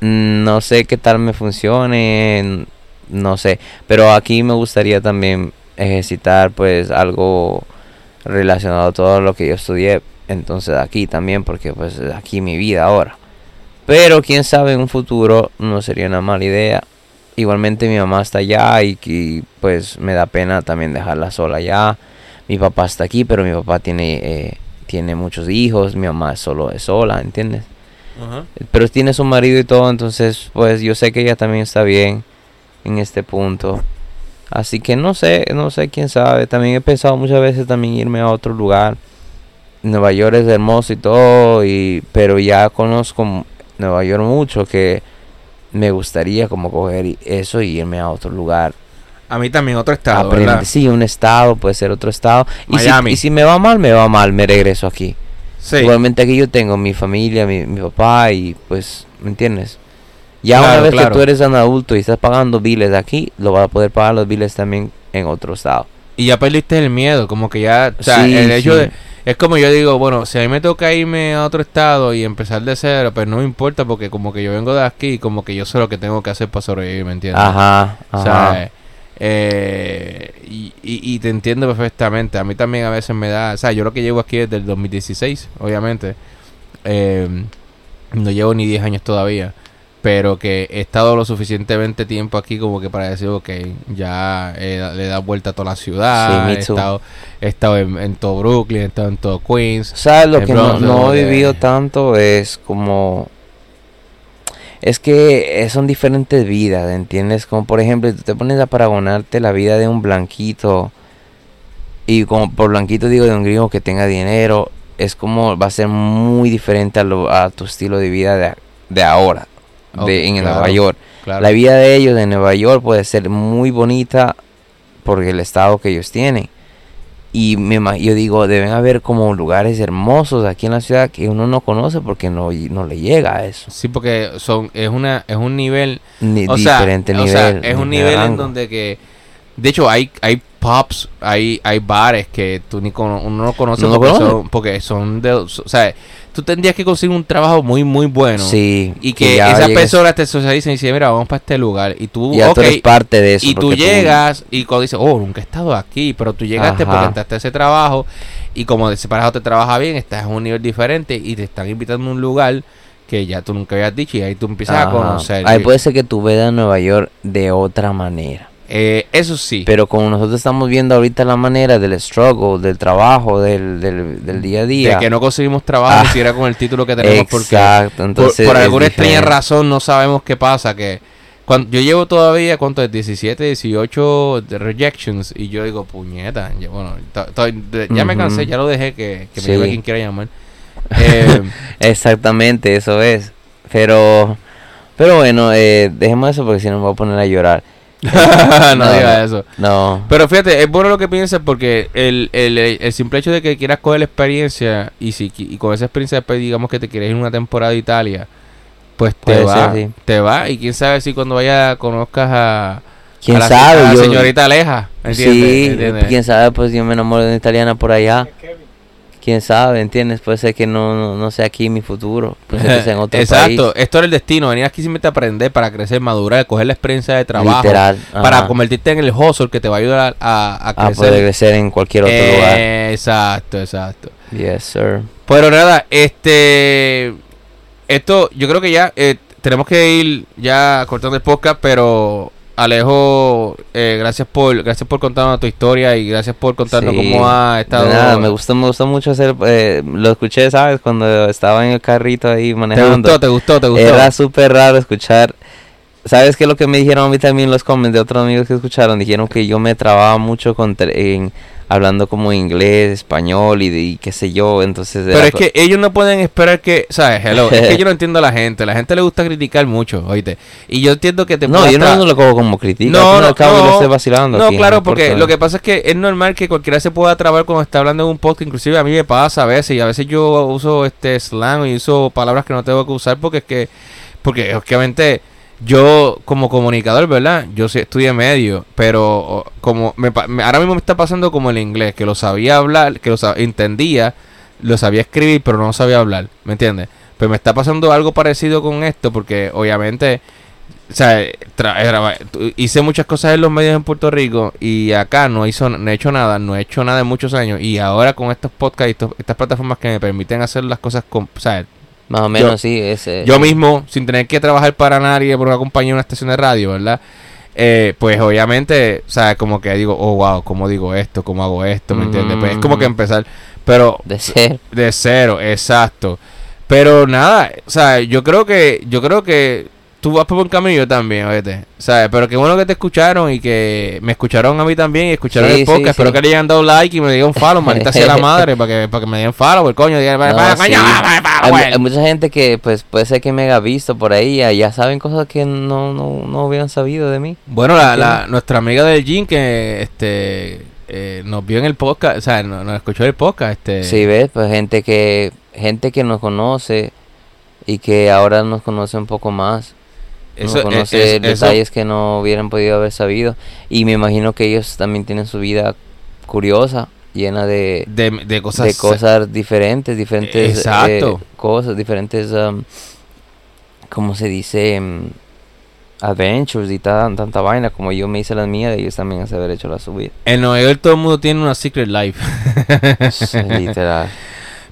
No sé qué tal me funcione, no sé. Pero aquí me gustaría también ejercitar pues algo relacionado a todo lo que yo estudié. Entonces aquí también, porque pues es aquí mi vida ahora. Pero quién sabe en un futuro no sería una mala idea. Igualmente mi mamá está allá y, y, pues me da pena también dejarla sola allá. Mi papá está aquí, pero mi papá tiene eh, tiene muchos hijos, mi mamá solo es sola, ¿entiendes? Pero tiene su marido y todo, entonces pues yo sé que ella también está bien en este punto. Así que no sé, no sé quién sabe. También he pensado muchas veces también irme a otro lugar. Nueva York es hermoso y todo, y, pero ya conozco Nueva York mucho que me gustaría como coger eso y irme a otro lugar. A mí también otro estado, Aprender- ¿verdad? sí, un estado, puede ser otro estado. Y si, Miami. y si me va mal, me va mal, me regreso aquí. Sí. Igualmente aquí yo tengo mi familia, mi, mi papá y pues, ¿me entiendes? Ya Claro, una vez claro. que tú eres un adulto y estás pagando biles aquí, lo vas a poder pagar los biles también en otro estado. Y ya perdiste el miedo, como que ya, o sea, Sí, el hecho sí. de, es como yo digo, bueno, si a mí me toca irme a otro estado y empezar de cero, pues no me importa porque como que yo vengo de aquí, como que yo sé lo que tengo que hacer para sobrevivir, ¿me entiendes? Ajá, O ajá. sea, eh, y, y- y te entiendo perfectamente. A mí también a veces me da, o sea, yo lo que llevo aquí desde el 2016, obviamente. Eh, no llevo ni 10 años todavía. Pero que he estado lo suficientemente tiempo aquí como que para decir, ok, ya eh, le he dado vuelta a toda la ciudad. Sí, he, estado, he estado en, en todo Brooklyn, he estado en todo Queens. ¿Sabes lo que no, Bronx, no he vivido (laughs) tanto? Es como... Es que son diferentes vidas, ¿entiendes? Como por ejemplo, tú te pones a paragonarte la vida de un blanquito. Y como por blanquito digo de un gringo que tenga dinero. Es como va a ser muy diferente a, lo, a tu estilo de vida de, de ahora. De, en claro, Nueva York. Claro. La vida de ellos en Nueva York puede ser muy bonita porque el estado que ellos tienen. Y me, yo digo, deben haber como lugares hermosos aquí en la ciudad que uno no conoce porque no, no le llega a eso. Sí, porque son es una es un nivel Ni o sea, diferente o nivel. sea, es un nivel en donde que de hecho hay hay pubs, hay hay bares que tú ni cono- uno no conoce ¿No lo porque, conoce? son, porque son de o sea, tú tendrías que conseguir un trabajo muy muy bueno Sí, y que, esas llegues- personas te socialicen y dicen, "Mira, vamos para este lugar" y tú ya ok, tú eres parte de eso. y tú llegas y cuando dices, "Oh, nunca he estado aquí", pero tú llegaste Ajá. porque entraste a ese trabajo y como ese trabajo te trabaja bien, estás en un nivel diferente y te están invitando a un lugar que ya tú nunca habías dicho y ahí tú empiezas a conocer. Ahí puede ser que tú veas Nueva York de otra manera. Eh, eso sí. Pero como nosotros estamos viendo ahorita la manera del struggle, del trabajo, del, del, del día a día. de que no conseguimos trabajo Ah. ni siquiera con el título que tenemos porque Exacto, por, entonces por alguna extraña razón no sabemos qué pasa que cuando yo llevo todavía cuánto es 17 18 de rejections y yo digo puñeta bueno to- to- de- ya me cansé ya lo dejé que, que me Sí. llame quien quiera llamar Eh, (laughs) Exactamente, eso es. Pero, pero bueno, eh, dejemos eso porque si no me voy a poner a llorar. (laughs) no, No, diga no. eso No, pero fíjate es bueno lo que piensas porque el, el, el simple hecho de que quieras coger la experiencia y si y con esa experiencia después digamos que te quieres ir una temporada a Italia pues te Puede va ser, sí. te va y quién sabe si cuando vaya conozcas a quién a la, sabe. a la yo, señorita Aleja, ¿entiendes? sí, ¿Entiendes? quién sabe, pues yo me enamoro de una italiana por allá. Quién sabe, ¿entiendes? Puede ser que no, no, no sea aquí mi futuro. Puede ser que sea en (laughs) otro Exacto, país. esto era el destino, venir aquí simplemente a aprender para crecer, madurar, coger la experiencia de trabajo, Literal. para ajá, convertirte en el hustle que te va a ayudar a, a a crecer. poder crecer en cualquier otro Eh, lugar. Exacto, exacto. Yes, sir. Pero nada, este, esto, yo creo que ya, eh, tenemos que ir ya cortando el podcast, pero Alejo, eh, gracias por gracias por contarnos tu historia y gracias por contarnos Sí, cómo ha estado. nada, me gustó, me gustó mucho hacer, eh, lo escuché, ¿sabes? Cuando estaba en el carrito ahí ¿Te manejando. gustó? ¿Te gustó? ¿Te gustó? Era súper raro escuchar. ¿Sabes qué es lo que me dijeron a mí también los comments de otros amigos que escucharon? Dijeron que yo me trababa mucho con en, hablando como inglés, español y, de- y qué sé yo. Entonces, Pero es que ellos no pueden esperar que, ¿sabes? Hello, es que yo no (laughs) entiendo a la gente. La gente le gusta criticar mucho, oíste. Y yo entiendo que te No, yo no, lo cojo como crítica. No, no, al cabo yo no. estoy vacilando. No, aquí, claro, porque importa. lo que pasa es que es normal que cualquiera se pueda trabar cuando está hablando en un podcast. Inclusive a mí me pasa a veces. Y a veces yo uso este slang y uso palabras que no tengo que usar porque es que... Porque obviamente yo como comunicador, ¿verdad? Yo sí estudié medio, pero como me, ahora mismo me está pasando como el inglés, que lo sabía hablar, que lo sa- entendía, lo sabía escribir, pero no sabía hablar, ¿me entiendes? Pues me está pasando algo parecido con esto, porque obviamente, o sea, hice muchas cosas en los medios en Puerto Rico y acá no hizo, no he hecho nada, no he hecho nada en muchos años y ahora con estos podcasts estas plataformas que me permiten hacer las cosas con, o sea, Más o menos, sí. Ese, yo mismo, sin tener que trabajar para nadie por una compañía, una estación de radio, ¿verdad? Eh, pues obviamente, o sea, como que digo, oh, wow, ¿cómo digo esto? ¿Cómo hago esto? ¿Me entiendes? Pues es como que Mm. empezar, pero De ser. de cero, exacto. Pero nada, o sea, yo creo que, yo creo que tú vas por buen camino y yo también, oíste. ¿Sabes? Pero qué bueno que te escucharon y que me escucharon a mí también y escucharon Sí, el podcast. sí, Espero sí. que le hayan dado like y me digan follow, (laughs) maldita sea la madre, para que, para que me den follow, el coño. digan, No, "Vaya, sí. coño, vaya, Hay, mucha gente que pues puede ser que me haya visto por ahí, ya, ya saben cosas que no, no, no hubieran sabido de mí. Bueno, la, la- nuestra amiga del gym que este eh, nos vio en el podcast, o sea, no- nos, escuchó el podcast, este Sí, ves, pues gente que gente que nos conoce y que ahora nos conoce un poco más. Eso, nos conoce es- eso- detalles que no hubieran podido haber sabido. Y me imagino que ellos también tienen su vida curiosa, llena de, de, de cosas, de cosas diferentes, diferentes Exacto. eh, cosas, diferentes, um, ¿cómo se dice? Mm, adventures y tan, tanta vaina como yo me hice las mías, ellos también han haber hecho la suya. En Nueva York todo el mundo tiene una secret life. Literal. (laughs)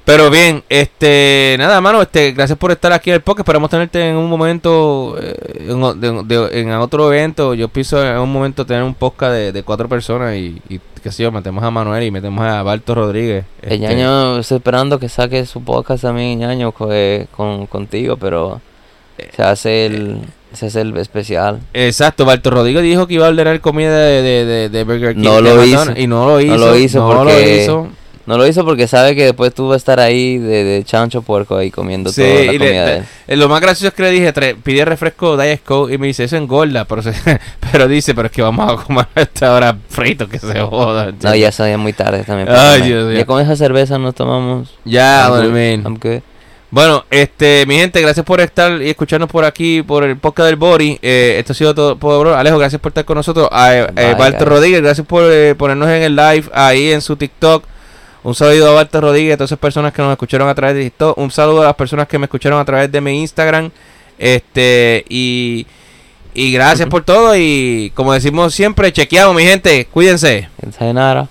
Pero bien, este, nada, mano, este, gracias por estar aquí en el podcast. Esperamos tenerte en un momento, eh, en, de- de- en otro evento. Yo pienso en un momento tener un podcast de, de cuatro personas y, y qué sé yo, metemos a Manuel y metemos a Balto Rodríguez. El este. ñaño, estoy esperando que saque su podcast también, ñaño, co- eh, con, contigo, pero se hace el, se hace el especial. Exacto, Balto Rodríguez dijo que iba a ordenar comida de, de, de, de Burger King. No lo hizo. Y no lo hizo. No lo hizo no lo hizo. No lo hizo porque sabe que después tú vas a estar ahí de, de chancho puerco ahí comiendo Sí, toda la y le- comida de le- él. eh, lo más gracioso es que le dije, "Tre- pide refresco Diet Coke y me dice, eso engorda, pero, se- (laughs) pero dice, pero es que vamos a comer (laughs) esta hora frito, que se joda. No, ya sabía muy tarde también. Ay. Dios. Ya con esa cerveza nos tomamos. Ya, good. Bueno, este, mi gente, gracias por estar y escucharnos por aquí, por el podcast del Bori. Eh, esto ha sido todo por. Alejo, gracias por estar con nosotros. A, eh, Bye, Balto guys. Rodríguez, gracias por eh, ponernos en el live ahí en su TikTok. Un saludo a Balto Rodríguez, a todas esas personas que nos escucharon a través de TikTok. Un saludo a las personas que me escucharon a través de mi Instagram. Este, y, y gracias (laughs) por todo. Y como decimos siempre, chequeamos, mi gente. Cuídense. Sayonara.